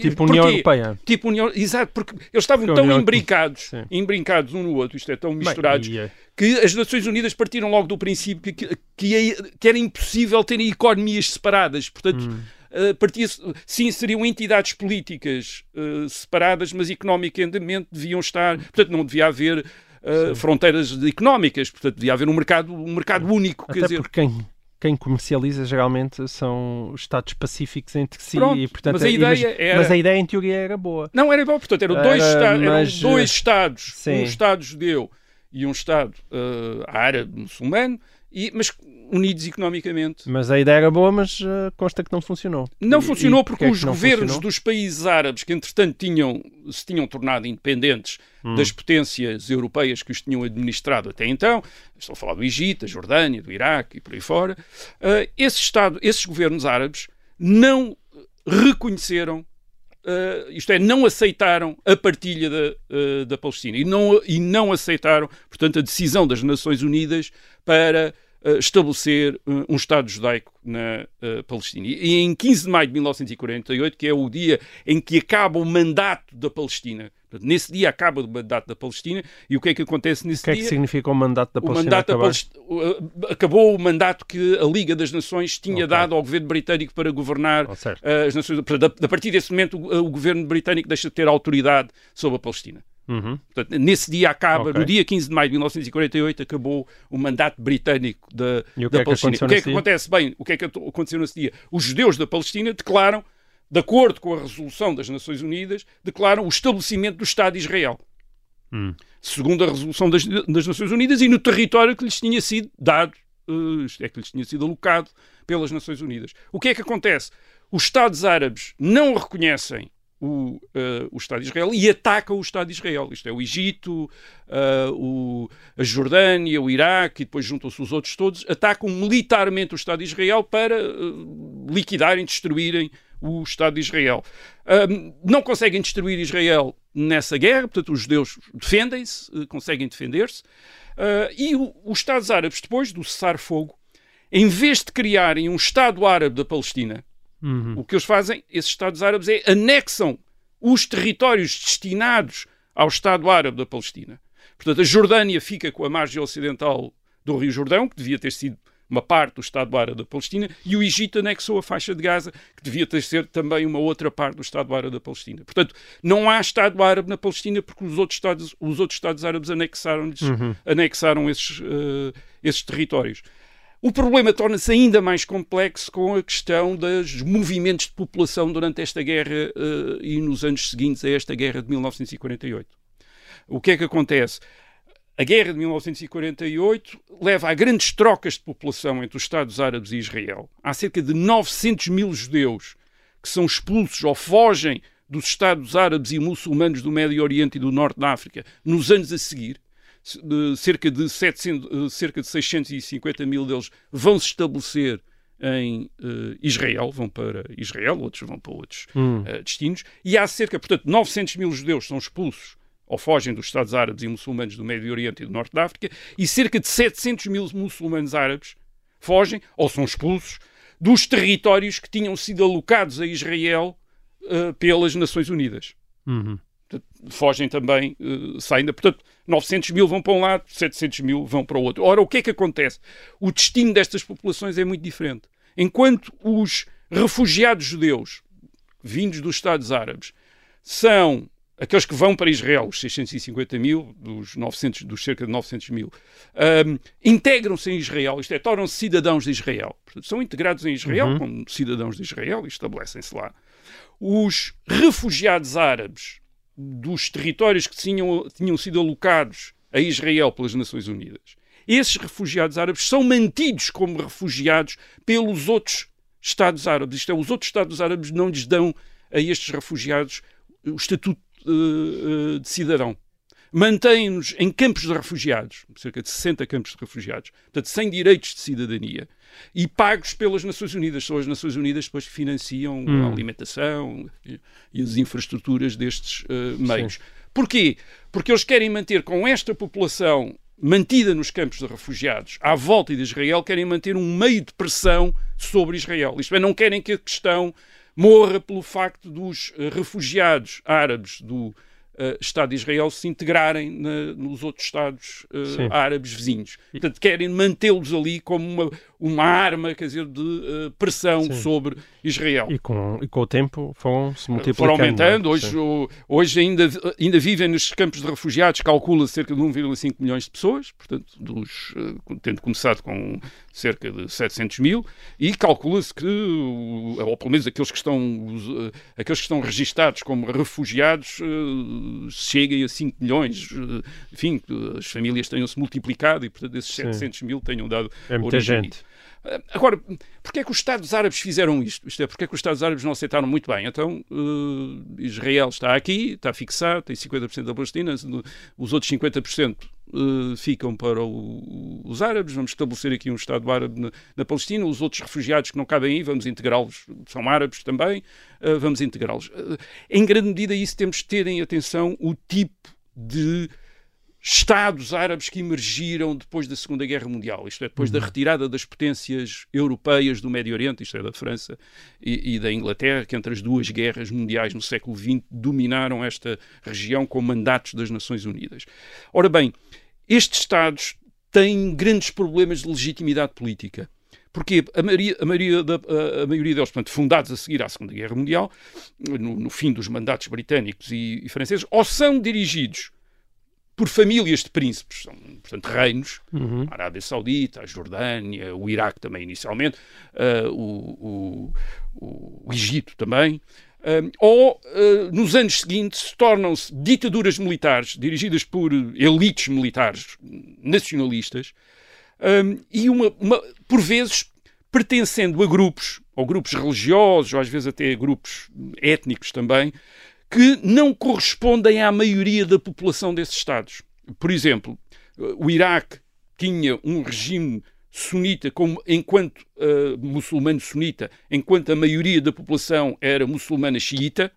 tipo União Europeia. Tipo União, exato, porque eles estavam porque tão União... embrincados, embrincados um no outro, isto é tão misturados, Bem, que as Nações Unidas partiram logo do princípio que, que, que era impossível terem economias separadas. Portanto, hum uh, partia sim, seriam entidades políticas uh, separadas, mas economicamente deviam estar, portanto, não devia haver uh, fronteiras económicas, portanto, devia haver um mercado, um mercado único. Até quer dizer, porque quem, quem comercializa geralmente são os Estados pacíficos entre si Pronto, e portanto mas a ideia mas, era... mas a ideia em teoria era boa não era boa portanto eram dois, era, mas... eram dois estados Sim. um estado judeu e um estado uh, árabe muçulmano e, mas unidos economicamente. Mas a ideia era boa, mas uh, consta que não funcionou. Não e, funcionou e porque os governos funcionou? dos países árabes, que entretanto tinham, se tinham tornado independentes hum. das potências europeias que os tinham administrado até então, estou a falar do Egito, da Jordânia, do Iraque e por aí fora, uh, esse Estado, esses governos árabes não reconheceram Uh, isto é, não aceitaram a partilha da, uh, da Palestina e não, e não aceitaram, portanto, a decisão das Nações Unidas para estabelecer um Estado judaico na Palestina. E em 15 de maio de 1948, que é o dia em que acaba o mandato da Palestina, Nesse dia acaba o mandato da Palestina e o que é que acontece nesse dia? O que é que significa o mandato da Palestina? O mandato da Palestina acabou o mandato que a Liga das Nações tinha okay. dado ao governo britânico para governar oh, as Nações. A partir desse momento, o governo britânico deixa de ter autoridade sobre a Palestina. Uhum. Portanto, nesse dia acaba, okay. no dia 15 de maio de 1948, acabou o mandato britânico da, da é Palestina. o que é que acontece? Bem, o que é que aconteceu nesse dia? Os judeus da Palestina declaram, de acordo com a resolução das Nações Unidas, declaram o estabelecimento do Estado de Israel. Hum. Segundo a resolução das, das, Nações Unidas e no território que lhes tinha sido dado, uh, é que lhes tinha sido alocado pelas Nações Unidas. O que é que acontece? Os Estados árabes não reconhecem o, uh, o Estado de Israel e ataca o Estado de Israel. Isto é, o Egito, uh, o, a Jordânia, o Iraque e depois juntam-se os outros todos, atacam militarmente o Estado de Israel para uh, liquidarem, destruírem o Estado de Israel. não conseguem destruir Israel nessa guerra, portanto, os judeus defendem-se, conseguem defender-se, e os Estados árabes, depois do cessar-fogo, em vez de criarem um Estado árabe da Palestina, Uhum. O que eles fazem, esses Estados árabes, é anexam os territórios destinados ao Estado árabe da Palestina. Portanto, a Jordânia fica com a margem ocidental do Rio Jordão, que devia ter sido uma parte do Estado árabe da Palestina, e o Egito anexou a faixa de Gaza, que devia ter sido também uma outra parte do Estado árabe da Palestina. Portanto, não há Estado árabe na Palestina porque os outros Estados, os outros Estados árabes anexaram, uhum. anexaram esses, uh, esses territórios. O problema torna-se ainda mais complexo com a questão dos movimentos de população durante esta guerra uh, e nos anos seguintes a esta guerra de 1948. O que é que acontece? A guerra de 1948 leva a grandes trocas de população entre os Estados Árabes e Israel. Há cerca de 900 mil judeus que são expulsos ou fogem dos Estados Árabes e muçulmanos do Médio Oriente e do Norte da África nos anos a seguir cerca de, 700, eh, cerca de 650 mil deles vão se estabelecer em uh, Israel, vão para Israel, outros vão para outros hum. uh, destinos, e há cerca, portanto, 900 mil judeus são expulsos ou fogem dos Estados Árabes e muçulmanos do Médio Oriente e do Norte da África, e cerca de 700 mil muçulmanos árabes fogem ou são expulsos dos territórios que tinham sido alocados a Israel uh, pelas Nações Unidas. Uhum fogem também, uh, saem da. Portanto, 900 mil vão para um lado, 700 mil vão para o outro. Ora, o que é que acontece? O destino destas populações é muito diferente. Enquanto os refugiados judeus vindos dos Estados Árabes são aqueles que vão para Israel, os 650 mil, dos, 900, dos cerca de 900 mil, um, integram-se em Israel, isto é, tornam-se cidadãos de Israel. Portanto, são integrados em Israel uhum. como cidadãos de Israel e estabelecem-se lá. Os refugiados árabes dos territórios que tinham, tinham sido alocados a Israel pelas Nações Unidas. Esses refugiados árabes são mantidos como refugiados pelos outros Estados árabes. Isto é, os outros Estados árabes não lhes dão a estes refugiados o estatuto uh, uh, de cidadão. Mantém-nos em campos de refugiados, cerca de 60 campos de refugiados, portanto, sem direitos de cidadania, e pagos pelas Nações Unidas. São as Nações Unidas depois que financiam Hum. a alimentação e, e as infraestruturas destes eh, meios. Sim. Porquê? Porque eles querem manter com esta população mantida nos campos de refugiados à volta de Israel, querem manter um meio de pressão sobre Israel. Isto é, não querem que a questão morra pelo facto dos eh, refugiados árabes do eh, Estado de Israel se integrarem na- nos outros Estados Sim. árabes vizinhos. Portanto, querem mantê-los ali como uma, uma arma, quer dizer, de eh, pressão Sim. sobre Israel. E com, e com o tempo foram-se multiplicando. Foram aumentando. é? Hoje, Sim. o- hoje ainda, ainda vivem nos campos de refugiados, calcula cerca de 1,5 milhões de pessoas, portanto, dos, eh, tendo começado com cerca de 700 mil, e calcula-se que, ou pelo menos aqueles que estão, eh, aqueles que estão registados como refugiados, cheguem a 5 milhões. Enfim, que as famílias tenham-se multiplicado e, portanto, esses Sim. 700 mil tenham dado É muita origem gente. Isso. Agora, porquê é que os Estados Árabes fizeram isto? Isto é, porquê é que os Estados Árabes não aceitaram muito bem? Então, eh, Israel está aqui, está fixado, tem 50% da Palestina, os outros 50% eh, ficam para o- os árabes, vamos estabelecer aqui um Estado árabe na, na Palestina, os outros refugiados que não cabem aí, vamos integrá-los, são árabes também, eh, vamos integrá-los. Eh, em grande medida, isso temos de ter em atenção o tipo de Estados árabes que emergiram depois da Segunda Guerra Mundial, isto é, depois da retirada das potências europeias do Médio Oriente, isto é, da França e, e da Inglaterra, que entre as duas guerras mundiais no século XX dominaram esta região com mandatos das Nações Unidas. Ora bem, estes Estados têm grandes problemas de legitimidade política. Porque a maioria, a, maioria da- a maioria deles, portanto, fundados a seguir à Segunda Guerra Mundial, no, no fim dos mandatos britânicos e, e franceses, ou são dirigidos por famílias de príncipes, são, portanto, reinos, Uhum. a Arábia Saudita, a Jordânia, o Iraque também inicialmente, ah, o, o- o- Egito também, ah, ou ah, nos anos seguintes tornam-se ditaduras militares dirigidas por elites militares nacionalistas e, uma, uma- por vezes, pertencendo a grupos, ou grupos religiosos, ou às vezes até grupos étnicos também, que não correspondem à maioria da população desses Estados. Por exemplo, o Iraque tinha um regime sunita como enquanto eh, muçulmano sunita, enquanto a maioria da população era muçulmana xiita.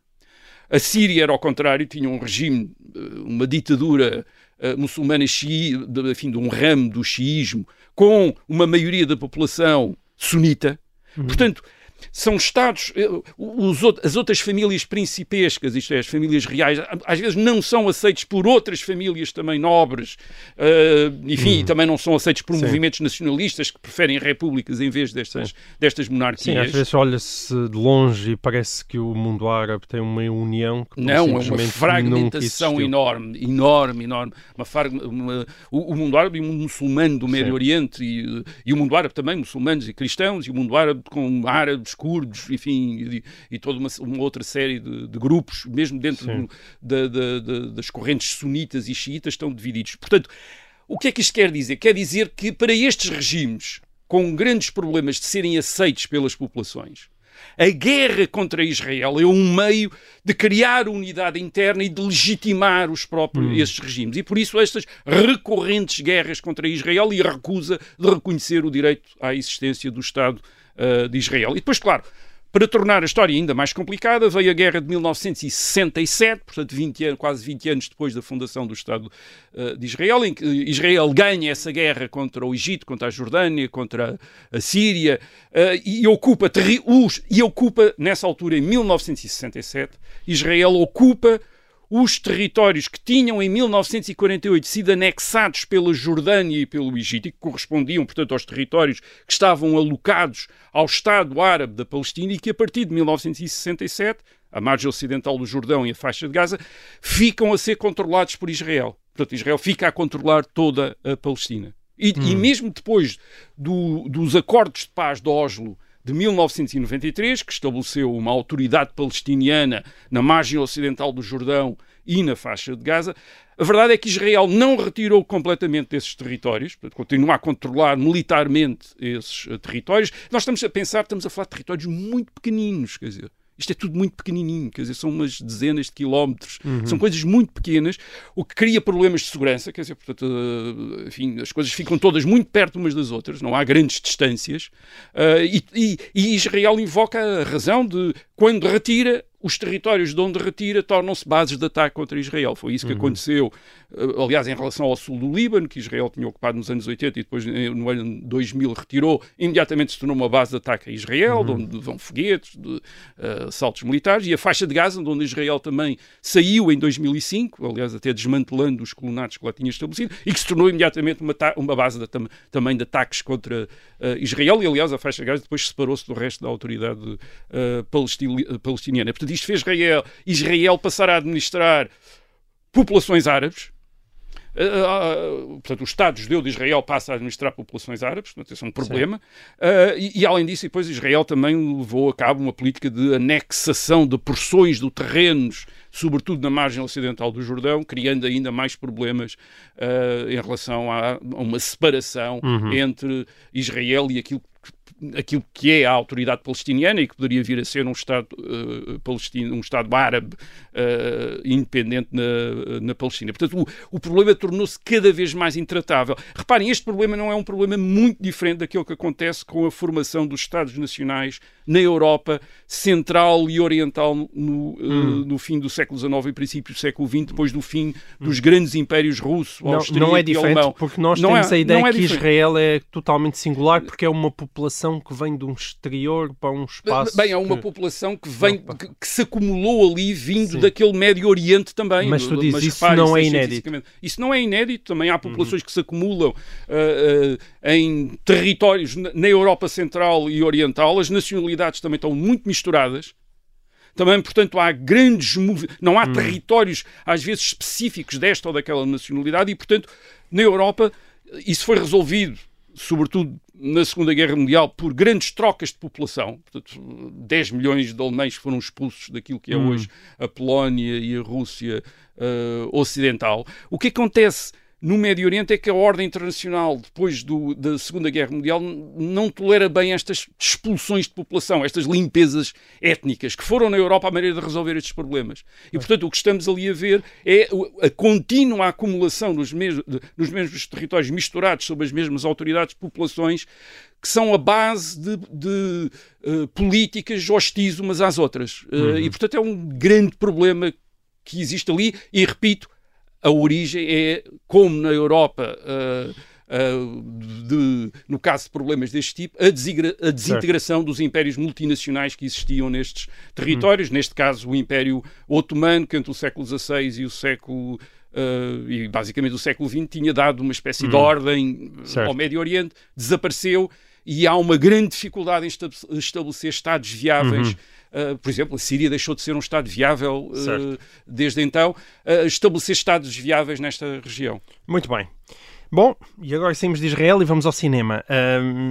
A Síria era ao contrário, tinha um regime, eh, uma ditadura eh, muçulmana xiita, de, enfim, de um ramo do xiismo, com uma maioria da população sunita. Portanto, são Estados, eh, os as outras famílias principescas, isto é, as famílias reais, às vezes não são aceitos por outras famílias também nobres, eh, enfim, e também não são aceitos por Hum. Sim. movimentos nacionalistas que preferem repúblicas em vez destas, destas Sim, monarquias. às vezes olha-se de longe e parece que o mundo árabe tem uma união que Não, é uma fragmentação enorme, enorme, enorme. Uma uma- o, o mundo árabe e o mundo muçulmano do Médio Sim. Oriente e, e o mundo árabe também, muçulmanos e cristãos, e o mundo árabe com árabes, curdos, enfim, e, e toda uma, uma outra série de, de grupos, mesmo dentro do- da- da- da- das correntes sunitas e xiitas, estão divididos. Portanto, o que é que isto quer dizer? Quer dizer que para estes regimes, com grandes problemas de serem aceitos pelas populações, a guerra contra Israel é um meio de criar unidade interna e de legitimar os próprios esses regimes. E por isso estas recorrentes guerras contra Israel e a recusa de reconhecer o direito à existência do Estado ah, de Israel. E depois, claro, para tornar a história ainda mais complicada, veio a guerra de 1967, portanto 20 anos, quase 20 anos depois da fundação do Estado eh, de Israel, em que Israel ganha essa guerra contra o Egito, contra a Jordânia, contra a Síria, eh, e ocupa e ocupa nessa altura em 1967, Israel ocupa os territórios que tinham em 1948 sido anexados pela Jordânia e pelo Egito e que correspondiam, portanto, aos territórios que estavam alocados ao Estado Árabe da Palestina e que a partir de 1967, a margem ocidental do Jordão e a faixa de Gaza, ficam a ser controlados por Israel. Portanto, Israel fica a controlar toda a Palestina. E, e mesmo depois do- dos acordos de paz de Oslo de 1993, que estabeleceu uma autoridade palestiniana na margem ocidental do Jordão e na faixa de Gaza, a verdade é que Israel não retirou completamente desses territórios, portanto, continua a controlar militarmente esses eh, territórios. Nós estamos a pensar, estamos a falar de territórios muito pequeninos, quer dizer, Isto é tudo muito pequenininho, quer dizer, são umas dezenas de quilómetros, Uhum. são coisas muito pequenas, o que cria problemas de segurança, quer dizer, portanto, eh, enfim, as coisas ficam todas muito perto umas das outras, não há grandes distâncias, eh, e, e- e Israel invoca a razão de, quando retira, os territórios de onde retira tornam-se bases de ataque contra Israel. Foi isso que aconteceu, eh, aliás, em relação ao sul do Líbano, que Israel tinha ocupado nos anos 80 e depois eh, no ano 2000 retirou, imediatamente se tornou uma base de ataque a Israel, de onde vão foguetes, de eh, assaltos militares, e a faixa de Gaza, de onde Israel também saiu em 2005, aliás, até desmantelando os colonatos que lá tinha estabelecido, e que se tornou imediatamente uma, uma base de, tam- também de ataques contra eh, Israel, e aliás, a faixa de Gaza depois separou-se do resto da autoridade eh, palestiniana. Portanto, isto fez Israel, Israel passar a administrar populações árabes. Uh, uh, portanto, o Estado judeu de Israel passa a administrar populações árabes, portanto, esse é um problema. Uh, e, e, além disso, depois Israel também levou a cabo uma política de anexação de porções de terrenos, sobretudo na margem ocidental do Jordão, criando ainda mais problemas em relação a, a uma separação entre Israel e aquilo que aquilo que é a autoridade palestiniana e que poderia vir a ser um Estado uh, palestino, um Estado árabe uh, independente na, na Palestina. Portanto, o, o problema tornou-se cada vez mais intratável. Reparem, este problema não é um problema muito diferente daquele que acontece com a formação dos Estados nacionais na Europa central e oriental no, Hum. uh, no fim do século XIX e princípio do século XX, depois do fim dos grandes impérios russo, Não, austríaco não é e diferente, alemão. porque nós Não temos é- a ideia é que diferente. Israel é totalmente singular, porque é uma população que vem de um exterior para um espaço. Bem, é uma que- população que vem, que, que se acumulou ali vindo Sim. daquele Médio Oriente também. Mas tu dizes, isso repare, não é inédito. Isso não é inédito. Também há populações que se acumulam ah, ah, em territórios na, Europa Central e Oriental. As nacionalidades também estão muito misturadas. Também, portanto, há grandes não há territórios, às vezes, específicos desta ou daquela nacionalidade, e, portanto, na Europa, isso foi resolvido, sobretudo na Segunda Guerra Mundial, por grandes trocas de população. Portanto, 10 milhões de alemães foram expulsos daquilo que é hoje a Polónia e a Rússia eh, Ocidental. O que acontece no Médio Oriente é que a ordem internacional, depois do- da Segunda Guerra Mundial, não tolera bem estas expulsões de população, estas limpezas étnicas, que foram na Europa a maneira de resolver estes problemas. E, portanto, o que estamos ali a ver é a contínua acumulação nos, mes- de- nos mesmos territórios misturados sob as mesmas autoridades, populações que são a base de, de, eh, políticas hostis umas às outras. Eh, E, portanto, é um grande problema que existe ali. E, repito, a origem é como na Europa. ah, ah, de- no caso de problemas deste tipo, a, a desintegração dos impérios multinacionais que existiam nestes territórios, neste caso o Império Otomano, que entre o século XVI e o século ah, e basicamente o século XX tinha dado uma espécie de ordem Certo. ao Médio Oriente, desapareceu e há uma grande dificuldade em esta- estabelecer Estados viáveis. Uh, por exemplo, a Síria deixou de ser um Estado viável uh, desde então. Uh, estabelecer Estados viáveis nesta região. Muito bem. Bom, e agora saímos de Israel e vamos ao cinema.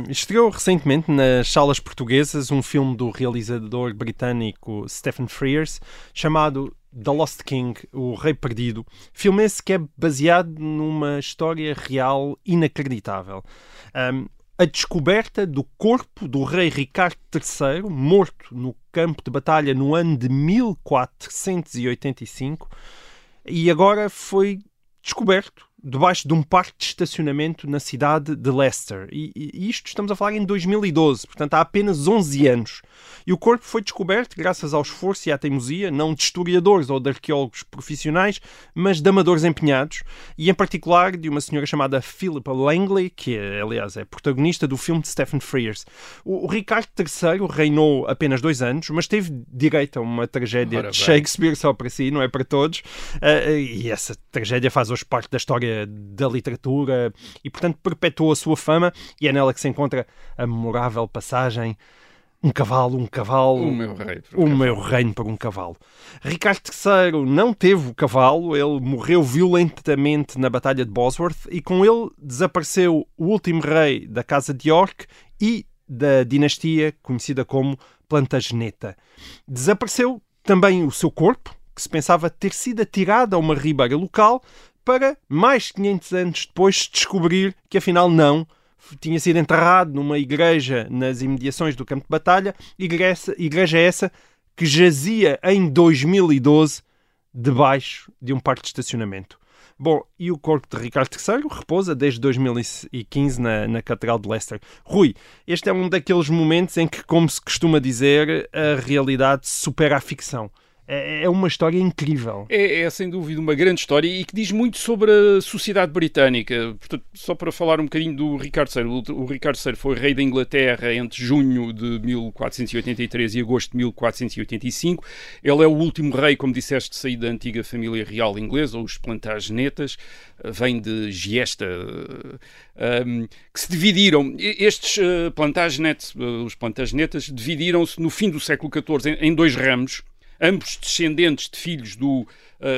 Estreou recentemente nas salas portuguesas um filme do realizador britânico Stephen Frears chamado The Lost King, O Rei Perdido. Filme esse que é baseado numa história real inacreditável. Ahm, a descoberta do corpo do rei Ricardo III, morto no campo de batalha no ano de 1485, e agora foi descoberto debaixo de um parque de estacionamento na cidade de Leicester. E, e isto estamos a falar em 2012, portanto há apenas 11 anos. E o corpo foi descoberto graças ao esforço e à teimosia, não de historiadores ou de arqueólogos profissionais, mas de amadores empenhados, e em particular de uma senhora chamada Philippa Langley, que aliás é protagonista do filme de Stephen Frears. O, o Ricardo III reinou apenas dois anos, mas teve direito a uma tragédia Ora de bem. Shakespeare só para si, não é para todos. Ah, e essa tragédia faz hoje parte da história da literatura e, portanto, perpetua a sua fama. E é nela que se encontra a memorável passagem: Um cavalo, um cavalo. O meu rei. por O acaso. meu reino por um cavalo. Ricardo III não teve o cavalo, ele morreu violentamente na Batalha de Bosworth e com ele desapareceu o último rei da Casa de York e da dinastia conhecida como Plantageneta. Desapareceu também o seu corpo, que se pensava ter sido atirado a uma ribeira local, para mais de 500 anos depois descobrir que afinal não, tinha sido enterrado numa igreja nas imediações do campo de batalha, igreja, igreja essa que jazia em 2012 debaixo de um parque de estacionamento. Bom, e o corpo de Ricardo III repousa desde 2015 na, na Catedral de Leicester. Rui, este é um daqueles momentos em que, como se costuma dizer, a realidade supera a ficção. É, é uma história incrível. É, é, sem dúvida uma grande história e que diz muito sobre a sociedade britânica. Portanto, só para falar um bocadinho do Ricardo III. O, Ricardo III foi rei da Inglaterra entre junho de 1483 e agosto de 1485. Ele é o último rei, como disseste, de sair da antiga família real inglesa, os Plantagenetas. Vem de Giesta, um, que se dividiram. Estes uh, Plantagenets, uh, os Plantagenetas, dividiram-se no fim do século XIV em dois ramos ambos descendentes de filhos do uh,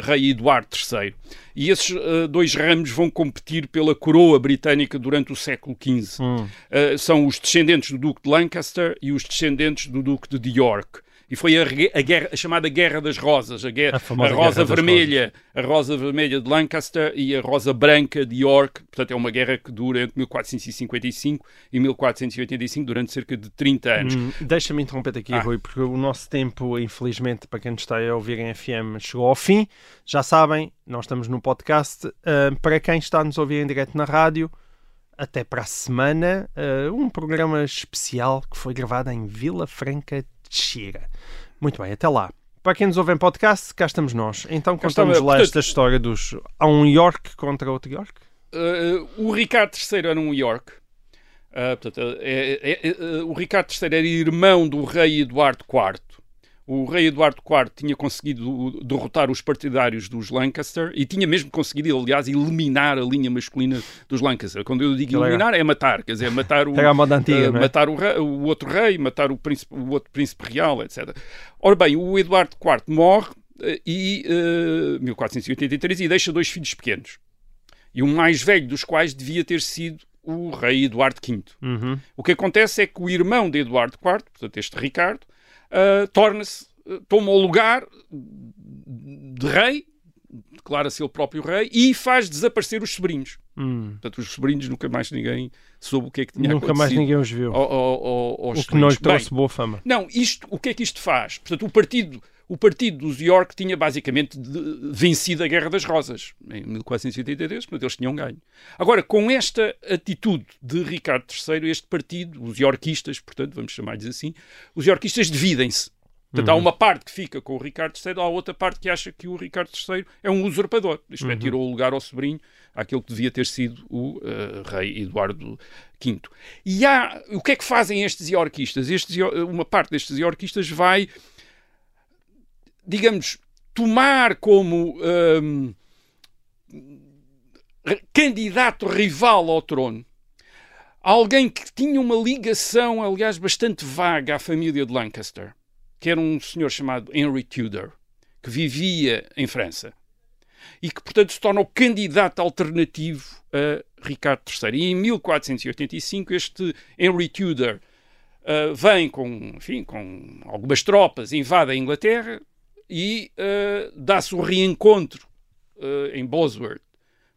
rei Eduardo III. E esses uh, dois ramos vão competir pela coroa britânica durante o século XV. Hum. Uh, são os descendentes do Duque de Lancaster e os descendentes do Duque de York e foi a, a, guerra, a chamada Guerra das Rosas, a, guerra, a, a Rosa Vermelha, a Rosa Vermelha de Lancaster e a Rosa Branca de York. Portanto, é uma guerra que dura entre 1455 e 1485, durante cerca de 30 anos. Hum, Deixa-me interromper aqui, ah. Rui, porque o nosso tempo, infelizmente, para quem nos está a ouvir em FM, chegou ao fim. Já sabem, nós estamos no podcast. Uh, para quem está a nos ouvir em direto na rádio, até para a semana, uh, um programa especial que foi gravado em Vila Franca chega. Muito bem, até lá. Para quem nos ouve em podcast, cá estamos nós. Então contamos lá esta história dos... Há um York contra outro York? Uh, o Ricardo III era um York. Uh, portanto, é, é, é, o Ricardo III era irmão do rei Eduardo IV o rei Eduardo IV tinha conseguido derrotar os partidários dos Lancaster e tinha mesmo conseguido, aliás, eliminar a linha masculina dos Lancaster. Quando eu digo eliminar, é matar, quer dizer, matar o, antiga, uh, matar o, rei, o, outro rei, matar o, príncipe, o outro príncipe real, etc. Ora bem, o Eduardo IV morre uh, e uh, 1483 e deixa dois filhos pequenos. E o mais velho dos quais devia ter sido o rei Eduardo V. Uhum. O que acontece é que o irmão de Eduardo IV, portanto este Ricardo, uh, torna-se, uh, toma o lugar de rei, declara-se ele próprio rei e faz desaparecer os sobrinhos. Hum. Portanto, os sobrinhos nunca mais ninguém soube o que é que tinha nunca acontecido. Nunca mais ninguém os viu. Ao, ao, ao, o que não lhe trouxe Bem, boa fama. Não, isto, o que é que isto faz? Portanto, o partido, o partido dos York tinha basicamente vencido a Guerra das Rosas em 1483, portanto eles tinham ganho. Agora, com esta atitude de Ricardo III, este partido, os Yorkistas, portanto, vamos chamar-lhes assim, os Yorkistas dividem-se. Portanto, uhum. há uma parte que fica com o Ricardo III, há outra parte que acha que o Ricardo III é um usurpador. Isto é, uhum. é, tirou o lugar ao sobrinho, àquele que devia ter sido o uh, rei Eduardo V. E há, o que é que fazem estes iorquistas? Estes, uma parte destes iorquistas vai, digamos, tomar como um, candidato rival ao trono alguém que tinha uma ligação, aliás, bastante vaga à família de Lancaster que era um senhor chamado Henry Tudor, que vivia em França e que, portanto, se torna o candidato alternativo a Ricardo III. E em 1485, este Henry Tudor uh, vem com, enfim, com algumas tropas, invade a Inglaterra e uh, dá-se o reencontro uh, em Bosworth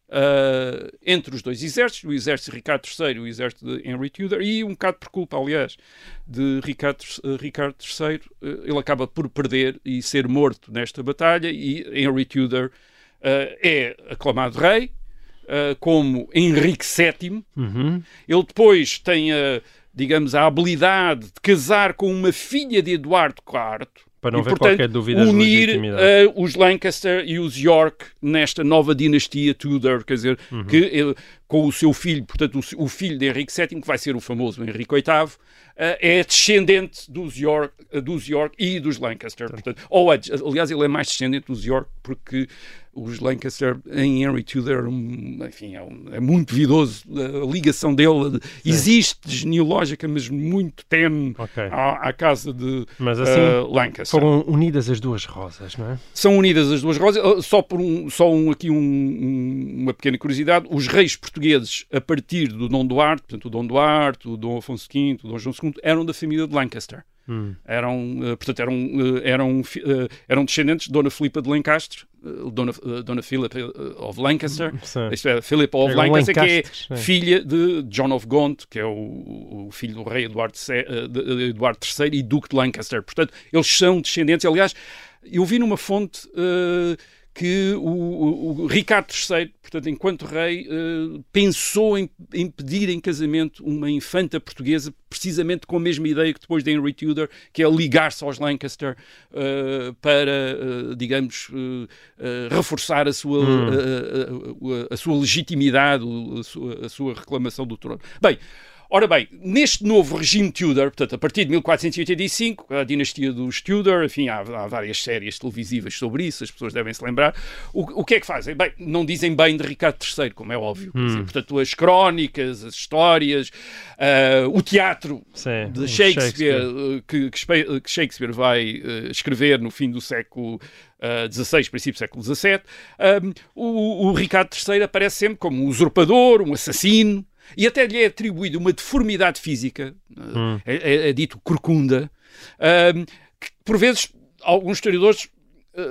uh, entre os dois exércitos, o exército de Ricardo III e o exército de Henry Tudor, e um bocado por culpa, aliás, de Ricardo, Ricardo III, ele acaba por perder e ser morto nesta batalha, e Henry Tudor é aclamado rei, como Henrique VII. Uhum. Ele depois tem a digamos, a habilidade de casar com uma filha de Eduardo IV, para não e, haver portanto, qualquer dúvida unir uh, os Lancaster e os York nesta nova dinastia Tudor, quer dizer, uhum. que com o seu filho, portanto, o, filho de Henrique VII, que vai ser o famoso Henrique VIII, uh, é descendente dos York, uh, dos York e dos Lancaster. Portanto, ou, aliás, ele é mais descendente dos York porque os Lancaster em Henry Tudor, enfim, é, um, é, muito vidoso. A ligação dele Sim. existe genealógica, mas muito teme okay. à, à, casa de mas assim, uh, Lancaster. Foram unidas as duas rosas, não é? São unidas as duas rosas. Só por um, só um, aqui um, uma pequena curiosidade: os reis portugueses, a partir do Dom Duarte, portanto, o Dom Duarte, o Dom Afonso V, o Dom João II, eram da família de Lancaster. Eram, eh, portanto, eram, eh, eram, eh, eram descendentes de Dona Filipa de Lancaster, Dona, Dona Philip of Lancaster, Sim. isto é, Philip of Eram Lancaster, que é filha de John of Gaunt, que é o, o filho do rei Eduardo, Eduardo III e Duque de Lancaster. Portanto, eles são descendentes. Aliás, eu vi numa fonte eh, que o, o- o Ricardo III, portanto, enquanto rei, eh, pensou em, em pedir em casamento uma infanta portuguesa, precisamente com a mesma ideia que depois de Henry Tudor, que é ligar-se aos Lancaster eh, para, eh, digamos, reforçar a sua, Hum. a, a- a sua legitimidade, a sua, a sua reclamação do trono. Bem, Ora bem, neste novo regime Tudor, portanto, a partir de 1485, a dinastia dos Tudor, enfim, há, há várias séries televisivas sobre isso, as pessoas devem se lembrar. O, o que é que fazem? Bem, não dizem bem de Ricardo III, como é óbvio. Dizer, portanto, as crónicas, as histórias, ah, o teatro Sim, de Shakespeare, eh, Que, que Spe- que Shakespeare vai eh, escrever no fim do século XVI, princípio do século XVII, um, o, o Ricardo III aparece sempre como um usurpador, um assassino, e até lhe é atribuído uma deformidade física, eh, é, é- é dito corcunda, um, que por vezes alguns historiadores eh,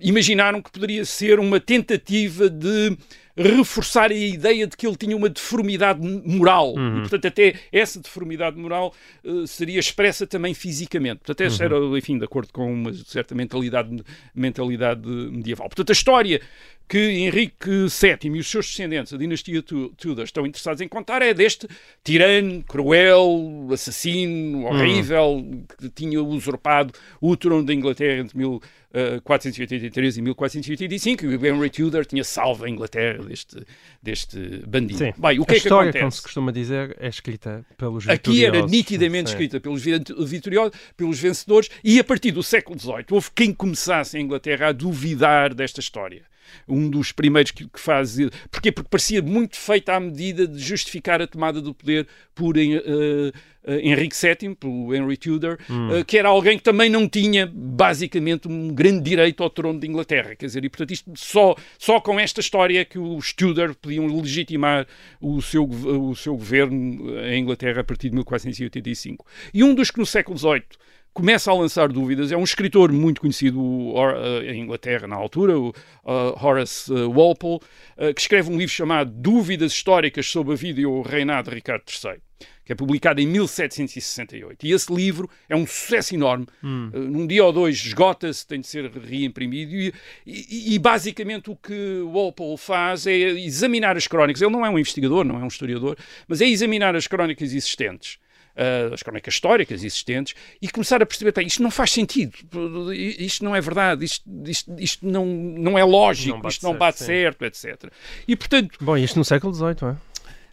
imaginaram que poderia ser uma tentativa de reforçar a ideia de que ele tinha uma deformidade moral. E, portanto, até essa deformidade moral eh, seria expressa também fisicamente. Portanto, essa era, enfim, de acordo com uma certa mentalidade, mentalidade medieval. Portanto, a história que Henrique VII e os seus descendentes, a dinastia Tu- Tudor, estão interessados em contar é deste tirano, cruel, assassino, horrível, que tinha usurpado o trono da Inglaterra entre 1483 e 1485 e o Henry Tudor tinha salvo a Inglaterra deste, deste bandido. Sim. Bem, o que a é que história, acontece? como se costuma dizer, é escrita pelos Aqui era vitoriosos. nitidamente Sim. escrita pelos vit- vitoriosos, pelos vencedores, e a partir do século XVIII houve quem começasse em Inglaterra a duvidar desta história. Um dos primeiros que, que faz. Porquê? Porque parecia muito feita à medida de justificar a tomada do poder por eh, Henrique VII, pelo Henry Tudor, eh, que era alguém que também não tinha, basicamente, um grande direito ao trono de Inglaterra. Quer dizer, e portanto, isto só, só com esta história é que os Tudor podiam legitimar o seu, o seu governo em Inglaterra a partir de 1485. E um dos que no século XVIII começa a lançar dúvidas é um escritor muito conhecido eh, em Inglaterra na altura, o eh, Horace eh, Walpole, eh, que escreve um livro chamado Dúvidas Históricas sobre a Vida e o Reinado de Ricardo III. Que é publicado em 1768. E esse livro é um sucesso enorme. Eh, num dia ou dois esgota-se, tem de ser reimprimido. E, e- e basicamente o que Walpole faz é examinar as crónicas. Ele não é um investigador, não é um historiador, mas é examinar as crónicas existentes uh, as crónicas históricas existentes e começar a perceber, "Bem, isto não faz sentido, isto não é verdade, isto, isto, isto não, não é lógico, Não isto não certo, bate sim. certo, etc. E, portanto, Bom, isto no século XVIII, não é?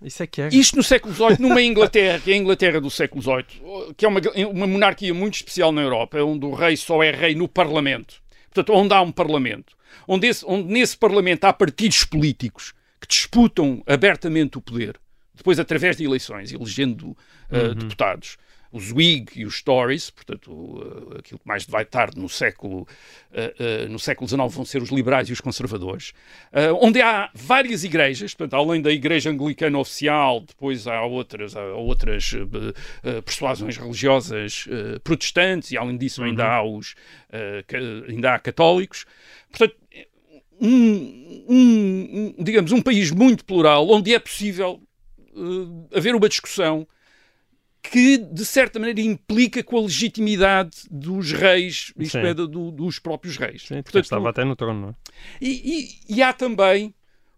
Isso é que é. isto no século XVIII, numa Inglaterra, que é a Inglaterra do século XVIII, que é uma, uma monarquia muito especial na Europa, onde o rei só é rei no Parlamento. Portanto, onde há um Parlamento. Onde, esse- onde nesse Parlamento há partidos políticos que disputam abertamente o poder, depois através de eleições, elegendo uh, deputados. Os Whig e os Tories, portanto, uh, aquilo que mais vai tarde no século, uh, no século XIX vão ser os liberais e os conservadores, onde há várias igrejas, portanto, além da igreja anglicana oficial, depois há outras, há outras persuasões religiosas protestantes, e além disso ainda há os ainda há católicos. Portanto, um- um, digamos, um país muito plural, onde é possível eh, haver uma discussão que, de certa maneira, implica com a legitimidade dos reis, isto Sim. é, do- dos próprios reis. Sim, Portanto, estava até no trono, não é? e, e- e há também,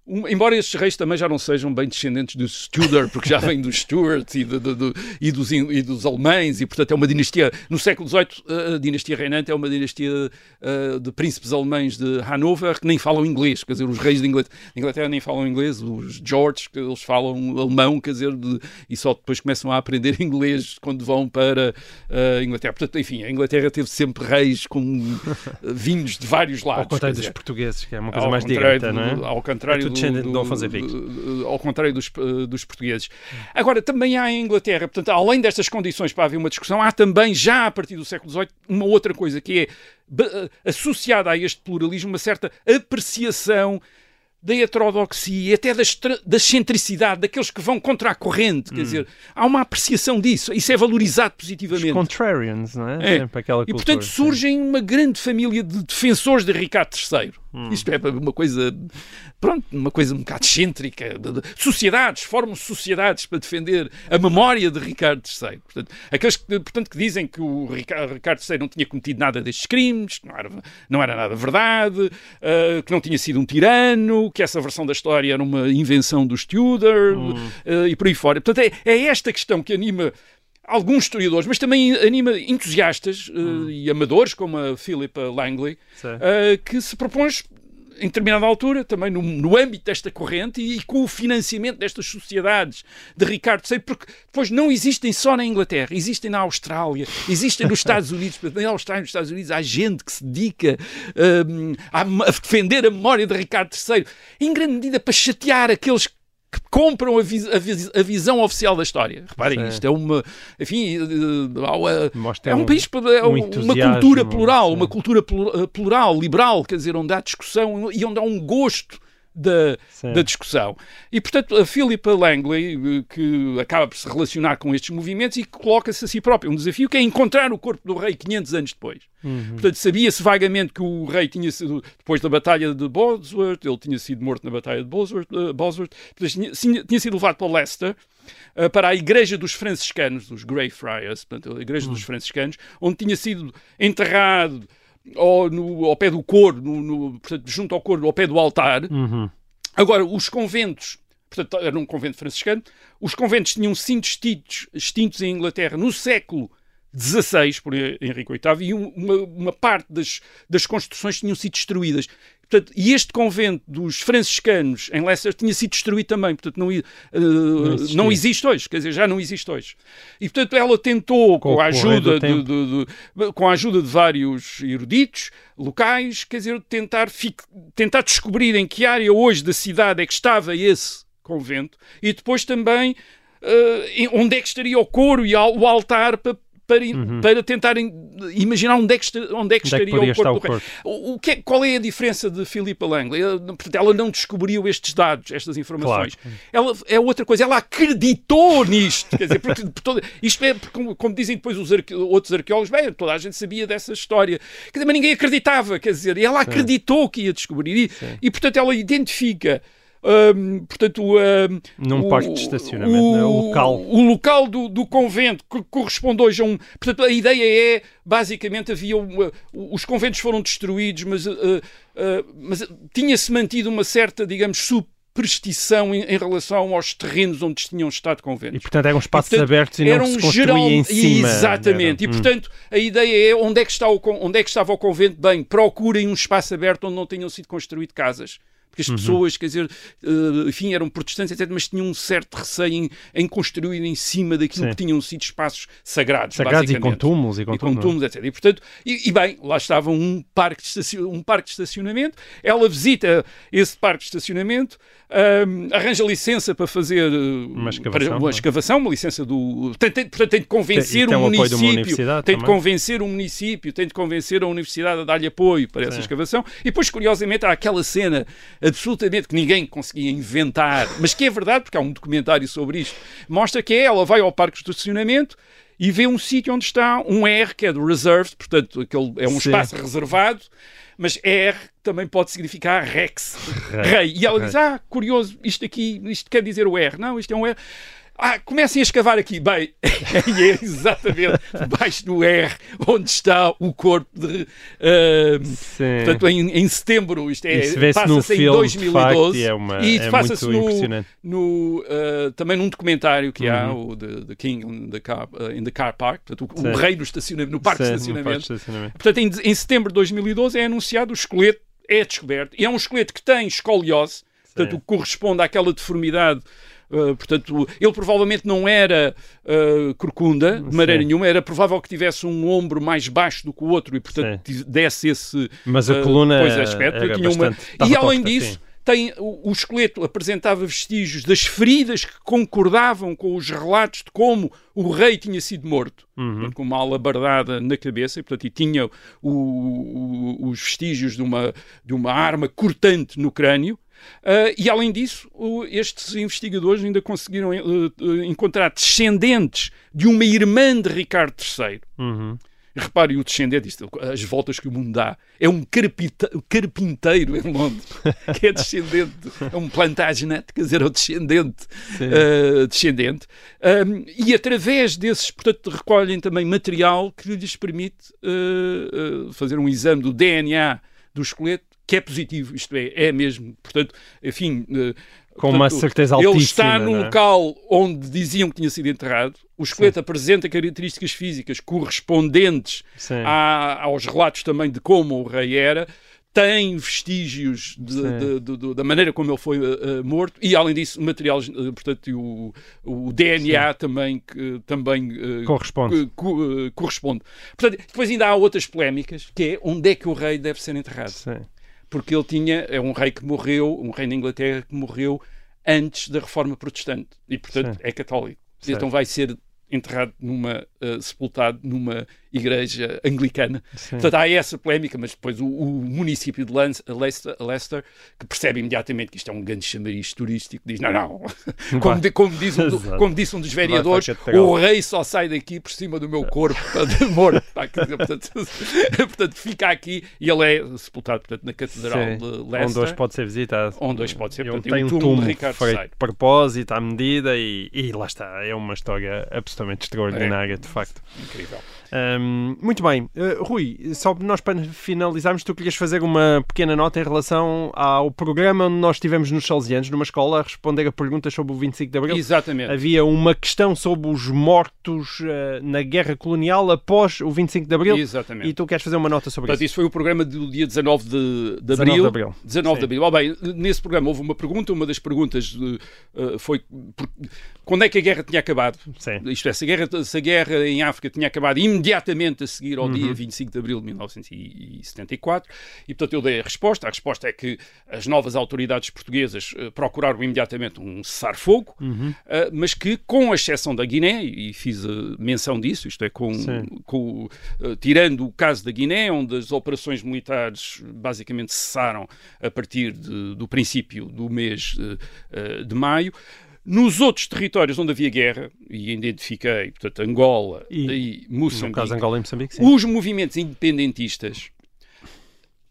um- embora estes reis também já não sejam bem descendentes dos Tudor, porque já vêm dos Stuarts e, do- do- do- e dos, e dos alemães, e portanto é uma dinastia, no século XVIII, a dinastia reinante é uma dinastia eh, de príncipes alemães de Hanover que nem falam inglês, quer dizer, os reis de Inglaterra, de nem falam inglês, os George, que eles falam alemão, quer dizer, de- e só depois começam a aprender inglês quando vão para a Inglaterra. Portanto, enfim, a Inglaterra teve sempre reis com eh, vindos de vários lados. Ao contrário dos portugueses, que é uma coisa mais direta, não é? Ao contrário, É do- do- Henriques. ao contrário dos, eh, dos portugueses. Agora, também há em Inglaterra, portanto, além destas condições para haver uma discussão, há também, já a partir do século XVIII, uma outra coisa que é eh, associada a este pluralismo, uma certa apreciação da heterodoxia, até da, da excentricidade, daqueles que vão contra a corrente. Hum. Quer dizer, há uma apreciação disso. Isso é valorizado Os positivamente. contrarians, não é? É. Sempre aquela E cultura. portanto surgem uma grande família de defensores de Ricardo III. Hum. Isto é uma coisa, pronto, uma coisa um bocado excêntrica. De- de- Sociedades, formam sociedades para defender a memória de Ricardo III. Portanto, aqueles que, portanto, que dizem que o Rica- Ricardo III não tinha cometido nada destes crimes, que não era, não era nada verdade, ah, que não tinha sido um tirano, que essa versão da história era uma invenção dos Tudor ah, e por aí fora. Portanto, é, é esta questão que anima alguns historiadores, mas também anima entusiastas eh, e amadores, como a Philippa Langley, eh, que se propõe, em determinada altura, também no, no âmbito desta corrente e, com o financiamento destas sociedades de Ricardo VI, porque depois não existem só na Inglaterra, existem na Austrália, existem nos Estados Unidos. Na Austrália e nos Estados Unidos há gente que se dedica eh, a, a defender a memória de Ricardo III, em grande medida para chatear aqueles que que compram a, vis- a vis- a visão oficial da história. Reparem, Sim. isto é uma. Enfim, eh, Mostra é um, um- país, é um uma cultura plural, sim. uma cultura plu- plural, liberal, quer dizer, onde há discussão e onde há um gosto da, da discussão. E, portanto, a Philippa Langley, eh, que acaba por se relacionar com estes movimentos e coloca-se a si própria um desafio que é encontrar o corpo do rei 500 anos depois. Uhum. Portanto, sabia-se vagamente que o rei tinha sido, depois da Batalha de Bosworth, ele tinha sido morto na Batalha de Bosworth, eh, Bosworth portanto, tinha, tinha- sido levado para Leicester, eh, para a Igreja dos Franciscanos, os Grey Friars, portanto, a Igreja dos Franciscanos, onde tinha sido enterrado ao, no- ao pé do coro, no, no- portanto, junto ao coro, ao pé do altar. Uhum. Agora, os conventos, portanto, era um convento franciscano, os conventos tinham sido extintos, extintos em Inglaterra no século XVI, por Henrique VIII, e um- uma, uma parte das, das construções tinham sido destruídas. Portanto, e este convento dos franciscanos em Leicester tinha sido destruído também, portanto não, eh, não, existia. existe hoje, quer dizer, já não existe hoje. E portanto ela tentou, Com com, a ajuda de, de- de- com a ajuda de vários eruditos locais, quer dizer, tentar, fi- tentar descobrir em que área hoje da cidade é que estava esse convento e depois também em- onde é que estaria o coro e o altar para, para, para tentar em- imaginar onde é que, esta- onde é que Uhum. Onde é que estaria poderia o corpo o rei. O, o que é- qual é a diferença de Philippa Langley? Ela, portanto, ela não descobriu estes dados, estas informações. Ela é outra coisa, ela acreditou nisto. Quer dizer, porque, por todo- isto é, como, como dizem depois os arque- outros arqueólogos, bem, toda a gente sabia dessa história. Quer dizer, mas ninguém acreditava, quer dizer, ela acreditou que ia descobrir. E, e, portanto, ela identifica. Hum, portanto, hum, Num o- parque de estacionamento, né? O local. o local do, do convento que corresponde hoje a um. Portanto, a ideia é basicamente havia uma, os conventos foram destruídos, mas, uh, uh, mas tinha-se mantido uma certa, digamos, superstição em, em relação aos terrenos onde tinham estado conventos. E portanto eram espaços E, portanto, abertos e não se geral- em cima. Exatamente. Era- E Hum. portanto, a ideia é onde é, que está o, onde é que estava o convento? Bem, procurem um espaço aberto onde não tenham sido construído casas. Porque as Uhum. pessoas, quer dizer, eh, enfim, eram protestantes, etc., mas tinham um certo receio em, em construir em cima daquilo Sim. que tinham sido espaços sagrados. Sagrados e com túmulos e com E com túmulos, etc. E, portanto, e, e bem, lá estava um parque, de um parque de estacionamento. Ela visita esse parque de estacionamento, arranja licença para fazer eh, Uma escavação, para- uma é? escavação, uma licença do. Tem, tem, portanto, tem de convencer tem uma município. Tem de também. convencer o município, tem de convencer a universidade a dar-lhe apoio para essa Sim. escavação. E depois, curiosamente, há aquela cena absolutamente que ninguém conseguia inventar, mas que é verdade, porque há um documentário sobre isto. Mostra que é, ela vai ao parque de estacionamento e vê um sítio onde está um R, que é do reserved, portanto, aquele é um Sim. espaço reservado, mas R também pode significar Rex, Rei. rei. E ela Rei. diz: Ah, curioso, isto aqui, isto quer dizer o R. Não, isto é um R. Ah, comecem a escavar aqui. Bem, é exatamente debaixo do R onde está o corpo de. Sim. Portanto, em, em setembro, isto é, no passa-se em filme, de 2012 facto, e é uma- e é passa-se no, no, uh, também num documentário que há, Uhum. o The, the King in the Car, uh, in the car Park, portanto, o, o rei do estacionamento, no parque de estacionamento. parque de estacionamento. Portanto, em, em setembro de 2012 é anunciado o esqueleto, é descoberto, e é um esqueleto que tem escoliose, portanto, o que corresponde àquela deformidade. Uh, portanto, ele provavelmente não era uh, corcunda de maneira Sim. nenhuma, era provável que tivesse um ombro mais baixo do que o outro e, portanto, tive- desse esse Mas a uh, coluna pois, aspecto. era Tinha uma- bastante- E além torta, disso, sim. tem, o, esqueleto apresentava vestígios das feridas que concordavam com os relatos de como o rei tinha sido morto, Uhum. com uma alabardada na cabeça, e, portanto, e tinha o- o- os vestígios de uma, de uma arma cortante no crânio. Uh, e além disso, o, estes investigadores ainda conseguiram uh, encontrar descendentes de uma irmã de Ricardo III. Uhum. Repare, o descendente, isto, as voltas que o mundo dá, é um carpinteiro em Londres, que é descendente, é um plantagenet, quer dizer, é o descendente. Uh, descendente. Um, e através desses, portanto, recolhem também material que lhes permite uh, uh, fazer um exame do DNA do esqueleto que é positivo, isto é, é mesmo, portanto, enfim, com Portanto, uma certeza altíssima. Ele está no é? local onde diziam que tinha sido enterrado. O esqueleto Sim. apresenta características físicas correspondentes aos relatos também de como o rei era. Tem vestígios de, de, de, da maneira como ele foi uh, morto e, além disso, material, uh, portanto, o, o DNA Sim. também, que, também uh, corresponde. corresponde. Portanto, depois ainda há outras polémicas, que é onde é que o rei deve ser enterrado. Sim porque ele tinha, é um rei que morreu, um rei da Inglaterra que morreu antes da reforma protestante e, portanto, Sim. é católico. Certo. Então vai ser enterrado numa, uh, sepultado numa igreja anglicana. Sim. Portanto, há essa polémica, mas depois o, o município de Leicester, Leicester, que percebe imediatamente que isto é um grande chamariz turístico, diz: não, não. Como, de, como, diz, um, como disse um dos vereadores, o rei só sai daqui por cima do meu corpo de morto. portanto, portanto, fica aqui e ele é sepultado portanto, na Catedral Sim. de Leicester. Onde hoje pode ser visitado. Onde hoje pode ser. Portanto, tem um túmulo, túmulo de Ricardo feito de propósito, à medida, e, e lá está. É uma história absolutamente extraordinária, é. de facto. Incrível. Um, muito bem, uh, Rui, só nós para finalizarmos, tu querias fazer uma pequena nota em relação ao programa onde nós estivemos nos Salesianos, numa escola, a responder a perguntas sobre o 25 de Abril. Exatamente. Havia uma questão sobre os mortos uh, na guerra colonial após o 25 de Abril. Exatamente. E tu queres fazer uma nota sobre Portanto, isso. isso foi o programa do dia 19 de, de Abril. 19 de Abril. 19 de Abril. Oh, bem, nesse programa houve uma pergunta, uma das perguntas uh, foi por, quando é que a guerra tinha acabado? Sim. Isto é, se a, guerra, se a guerra em África tinha acabado imediatamente a seguir ao uhum. dia 25 de abril de 1974, e portanto eu dei a resposta. A resposta é que as novas autoridades portuguesas uh, procuraram imediatamente um cessar-fogo, uhum. uh, mas que, com a exceção da Guiné, e fiz menção disso, isto é, com, com uh, tirando o caso da Guiné, onde as operações militares basicamente cessaram a partir de, do princípio do mês de maio. Nos outros territórios onde havia guerra, e identifiquei, portanto, Angola e, e Moçambique, caso Angola e Moçambique os movimentos independentistas,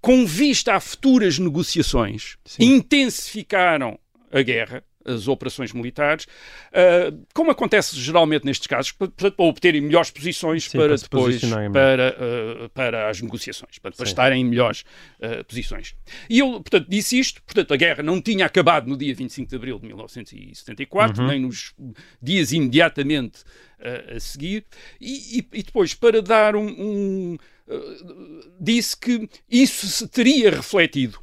com vista a futuras negociações, sim. intensificaram a guerra as operações militares, uh, como acontece geralmente nestes casos, para, para obterem melhores posições Sim, para, para depois para, uh, para as negociações, para, para estarem em melhores uh, posições. E eu, portanto, disse isto, portanto, a guerra não tinha acabado no dia 25 de abril de 1974, uhum. nem nos dias imediatamente a seguir, e, e, e, depois, para dar um, um disse que isso se teria refletido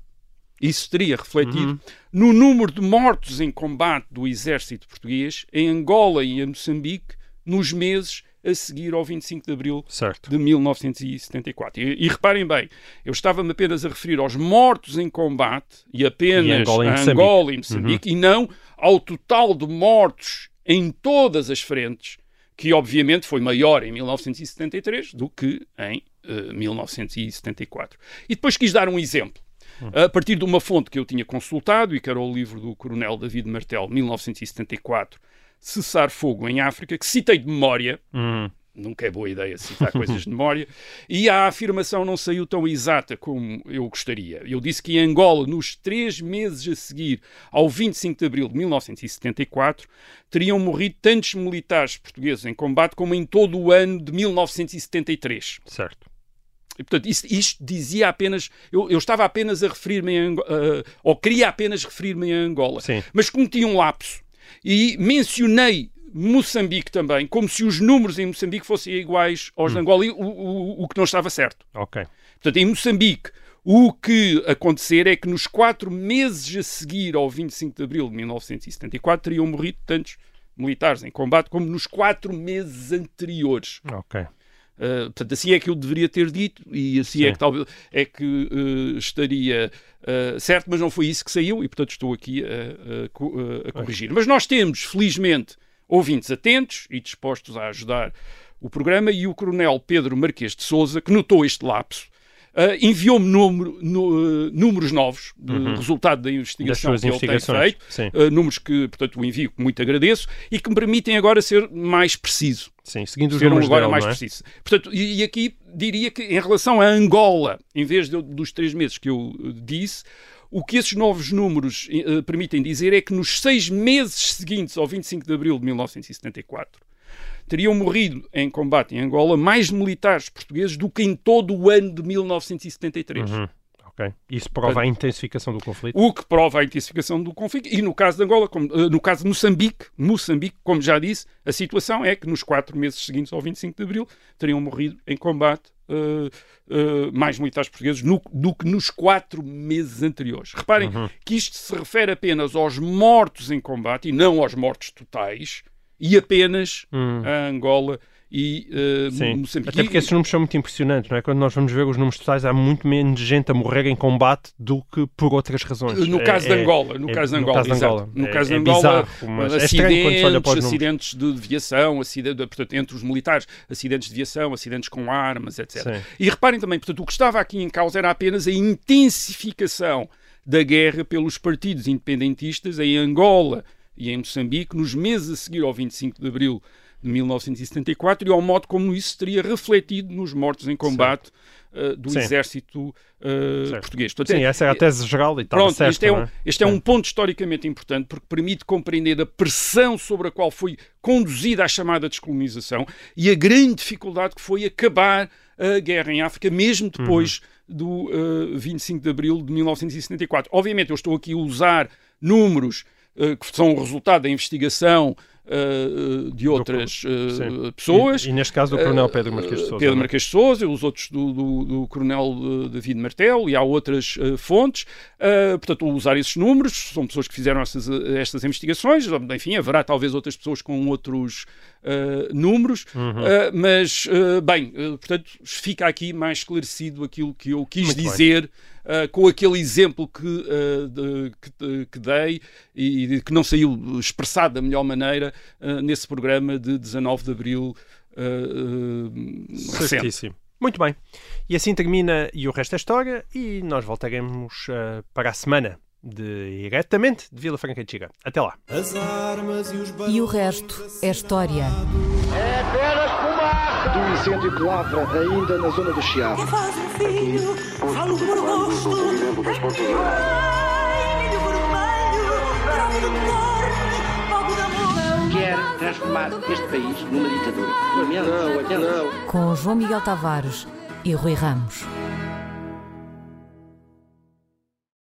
isso teria refletido uhum. no número de mortos em combate do exército português em Angola e em Moçambique nos meses a seguir ao 25 de abril certo. de 1974. E, e reparem bem, eu estava-me apenas a referir aos mortos em combate e apenas e Angola e a Angola e Moçambique, uhum. e não ao total de mortos em todas as frentes, que obviamente foi maior em 1973 do que em uh, eh, 1974. E depois quis dar um exemplo a partir de uma fonte que eu tinha consultado e que era o livro do Coronel David Martel, 1974, Cessar Fogo em África, que citei de memória. Uhum. Nunca é boa ideia citar coisas de memória. E a afirmação não saiu tão exata como eu gostaria. Eu disse que em Angola, nos três meses a seguir ao 25 de abril de 1974, teriam morrido tantos militares portugueses em combate como em todo o ano de 1973. Certo. E, portanto, isto, isto, dizia apenas. Eu, eu estava apenas a referir-me uh, ou queria apenas referir-me a Angola. Sim. Mas cometi um lapso. E mencionei Moçambique também, como se os números em Moçambique fossem iguais aos hum. de Angola, o, o, o que não estava certo. Ok. Portanto, em Moçambique, o que acontecer é que nos quatro meses a seguir ao 25 de abril de 1974 teriam morrido tantos militares em combate como nos quatro meses anteriores. Ok. Uh, portanto, assim é que eu deveria ter dito e assim é que talvez é que uh, estaria uh, certo, mas não foi isso que saiu e portanto estou aqui a, a corrigir. Mas nós temos, felizmente, ouvintes atentos e dispostos a ajudar o programa e o Coronel Pedro Marquês de Souza, que notou este lapso, Uh, Enviou-me número- nu- uh, números novos, de resultado da investigação Uhum. Que ele tem feito, uh, números que, portanto, o envio que muito agradeço e que me permitem agora ser mais preciso. Sim, seguindo os números agora mais é? preciso. Portanto, e, e aqui diria que em relação a Angola, em vez de- dos três meses que eu uh, disse, o que esses novos números uh, permitem dizer é que nos seis meses seguintes ao 25 de abril de 1974 teriam morrido em combate em Angola mais militares portugueses do que em todo o ano de 1973. Uhum. Ok. Isso prova a intensificação do conflito. O que prova a intensificação do conflito. E no caso de Angola, como, eh, no caso de Moçambique, Moçambique, como já disse, a situação é que nos quatro meses seguintes ao 25 de Abril teriam morrido em combate eh, eh, mais militares portugueses no- do que nos quatro meses anteriores. Reparem Uhum. que isto se refere apenas aos mortos em combate e não aos mortos totais e apenas a Angola e Hum. Sim. Moçambique. Até porque esses números são muito impressionantes, não é? Quando nós vamos ver os números totais, há muito menos gente a morrer em combate do que por outras razões. No É- caso de é- Angola, no é- caso de no Angola, caso de exato. Angola. no É- caso de é Angola, é acidentes, acidentes de aviação, acidente, portanto, entre os militares, acidentes de aviação, acidentes com armas, etc. Sim. E reparem também, portanto, o que estava aqui em causa era apenas a intensificação da guerra pelos partidos independentistas em Angola e em Moçambique nos meses a seguir ao 25 de abril de 1974 e ao modo como isso teria refletido nos mortos em combate eh, do Sim. exército Certo. português. Portanto, Sim, é- essa era a tese geral e estava Pronto, certo, este é, um, é? este é um ponto historicamente importante porque permite compreender a pressão sobre a qual foi conduzida a chamada descolonização e a grande dificuldade que foi acabar a guerra em África, mesmo depois do eh, 25 de abril de 1974. Obviamente, eu estou aqui a usar números que são o resultado da investigação eh, de outras eh, Sim. pessoas. E, e neste caso do Coronel Pedro Marques de Uh, Sousa. Pedro é? Marques de Sousa, os outros do, do, do Coronel uh, David Martel, e há outras uh, fontes. Uh, portanto, vou usar esses números, são pessoas que fizeram essas, uh, estas investigações. Enfim, haverá talvez outras pessoas com outros uh, números, Uhum. Uh, mas, uh, bem, portanto, fica aqui mais esclarecido aquilo que eu quis Muito dizer. com aquele exemplo que, de- que, que dei e de- que não saiu expressado da melhor maneira nesse programa de 19 de abril uh, recente. Muito bem. E assim termina e o resto é história e nós voltaremos para a semana diretamente de Vila Franca de Xiga. Até lá. E o resto é história. É apenas fumaça. Do incêndio que lavra ainda na zona do Chiado. Faz um filho, falo por. Quer transformar este país numa ditadura. Não, não. Com João Miguel Tavares e Rui Ramos.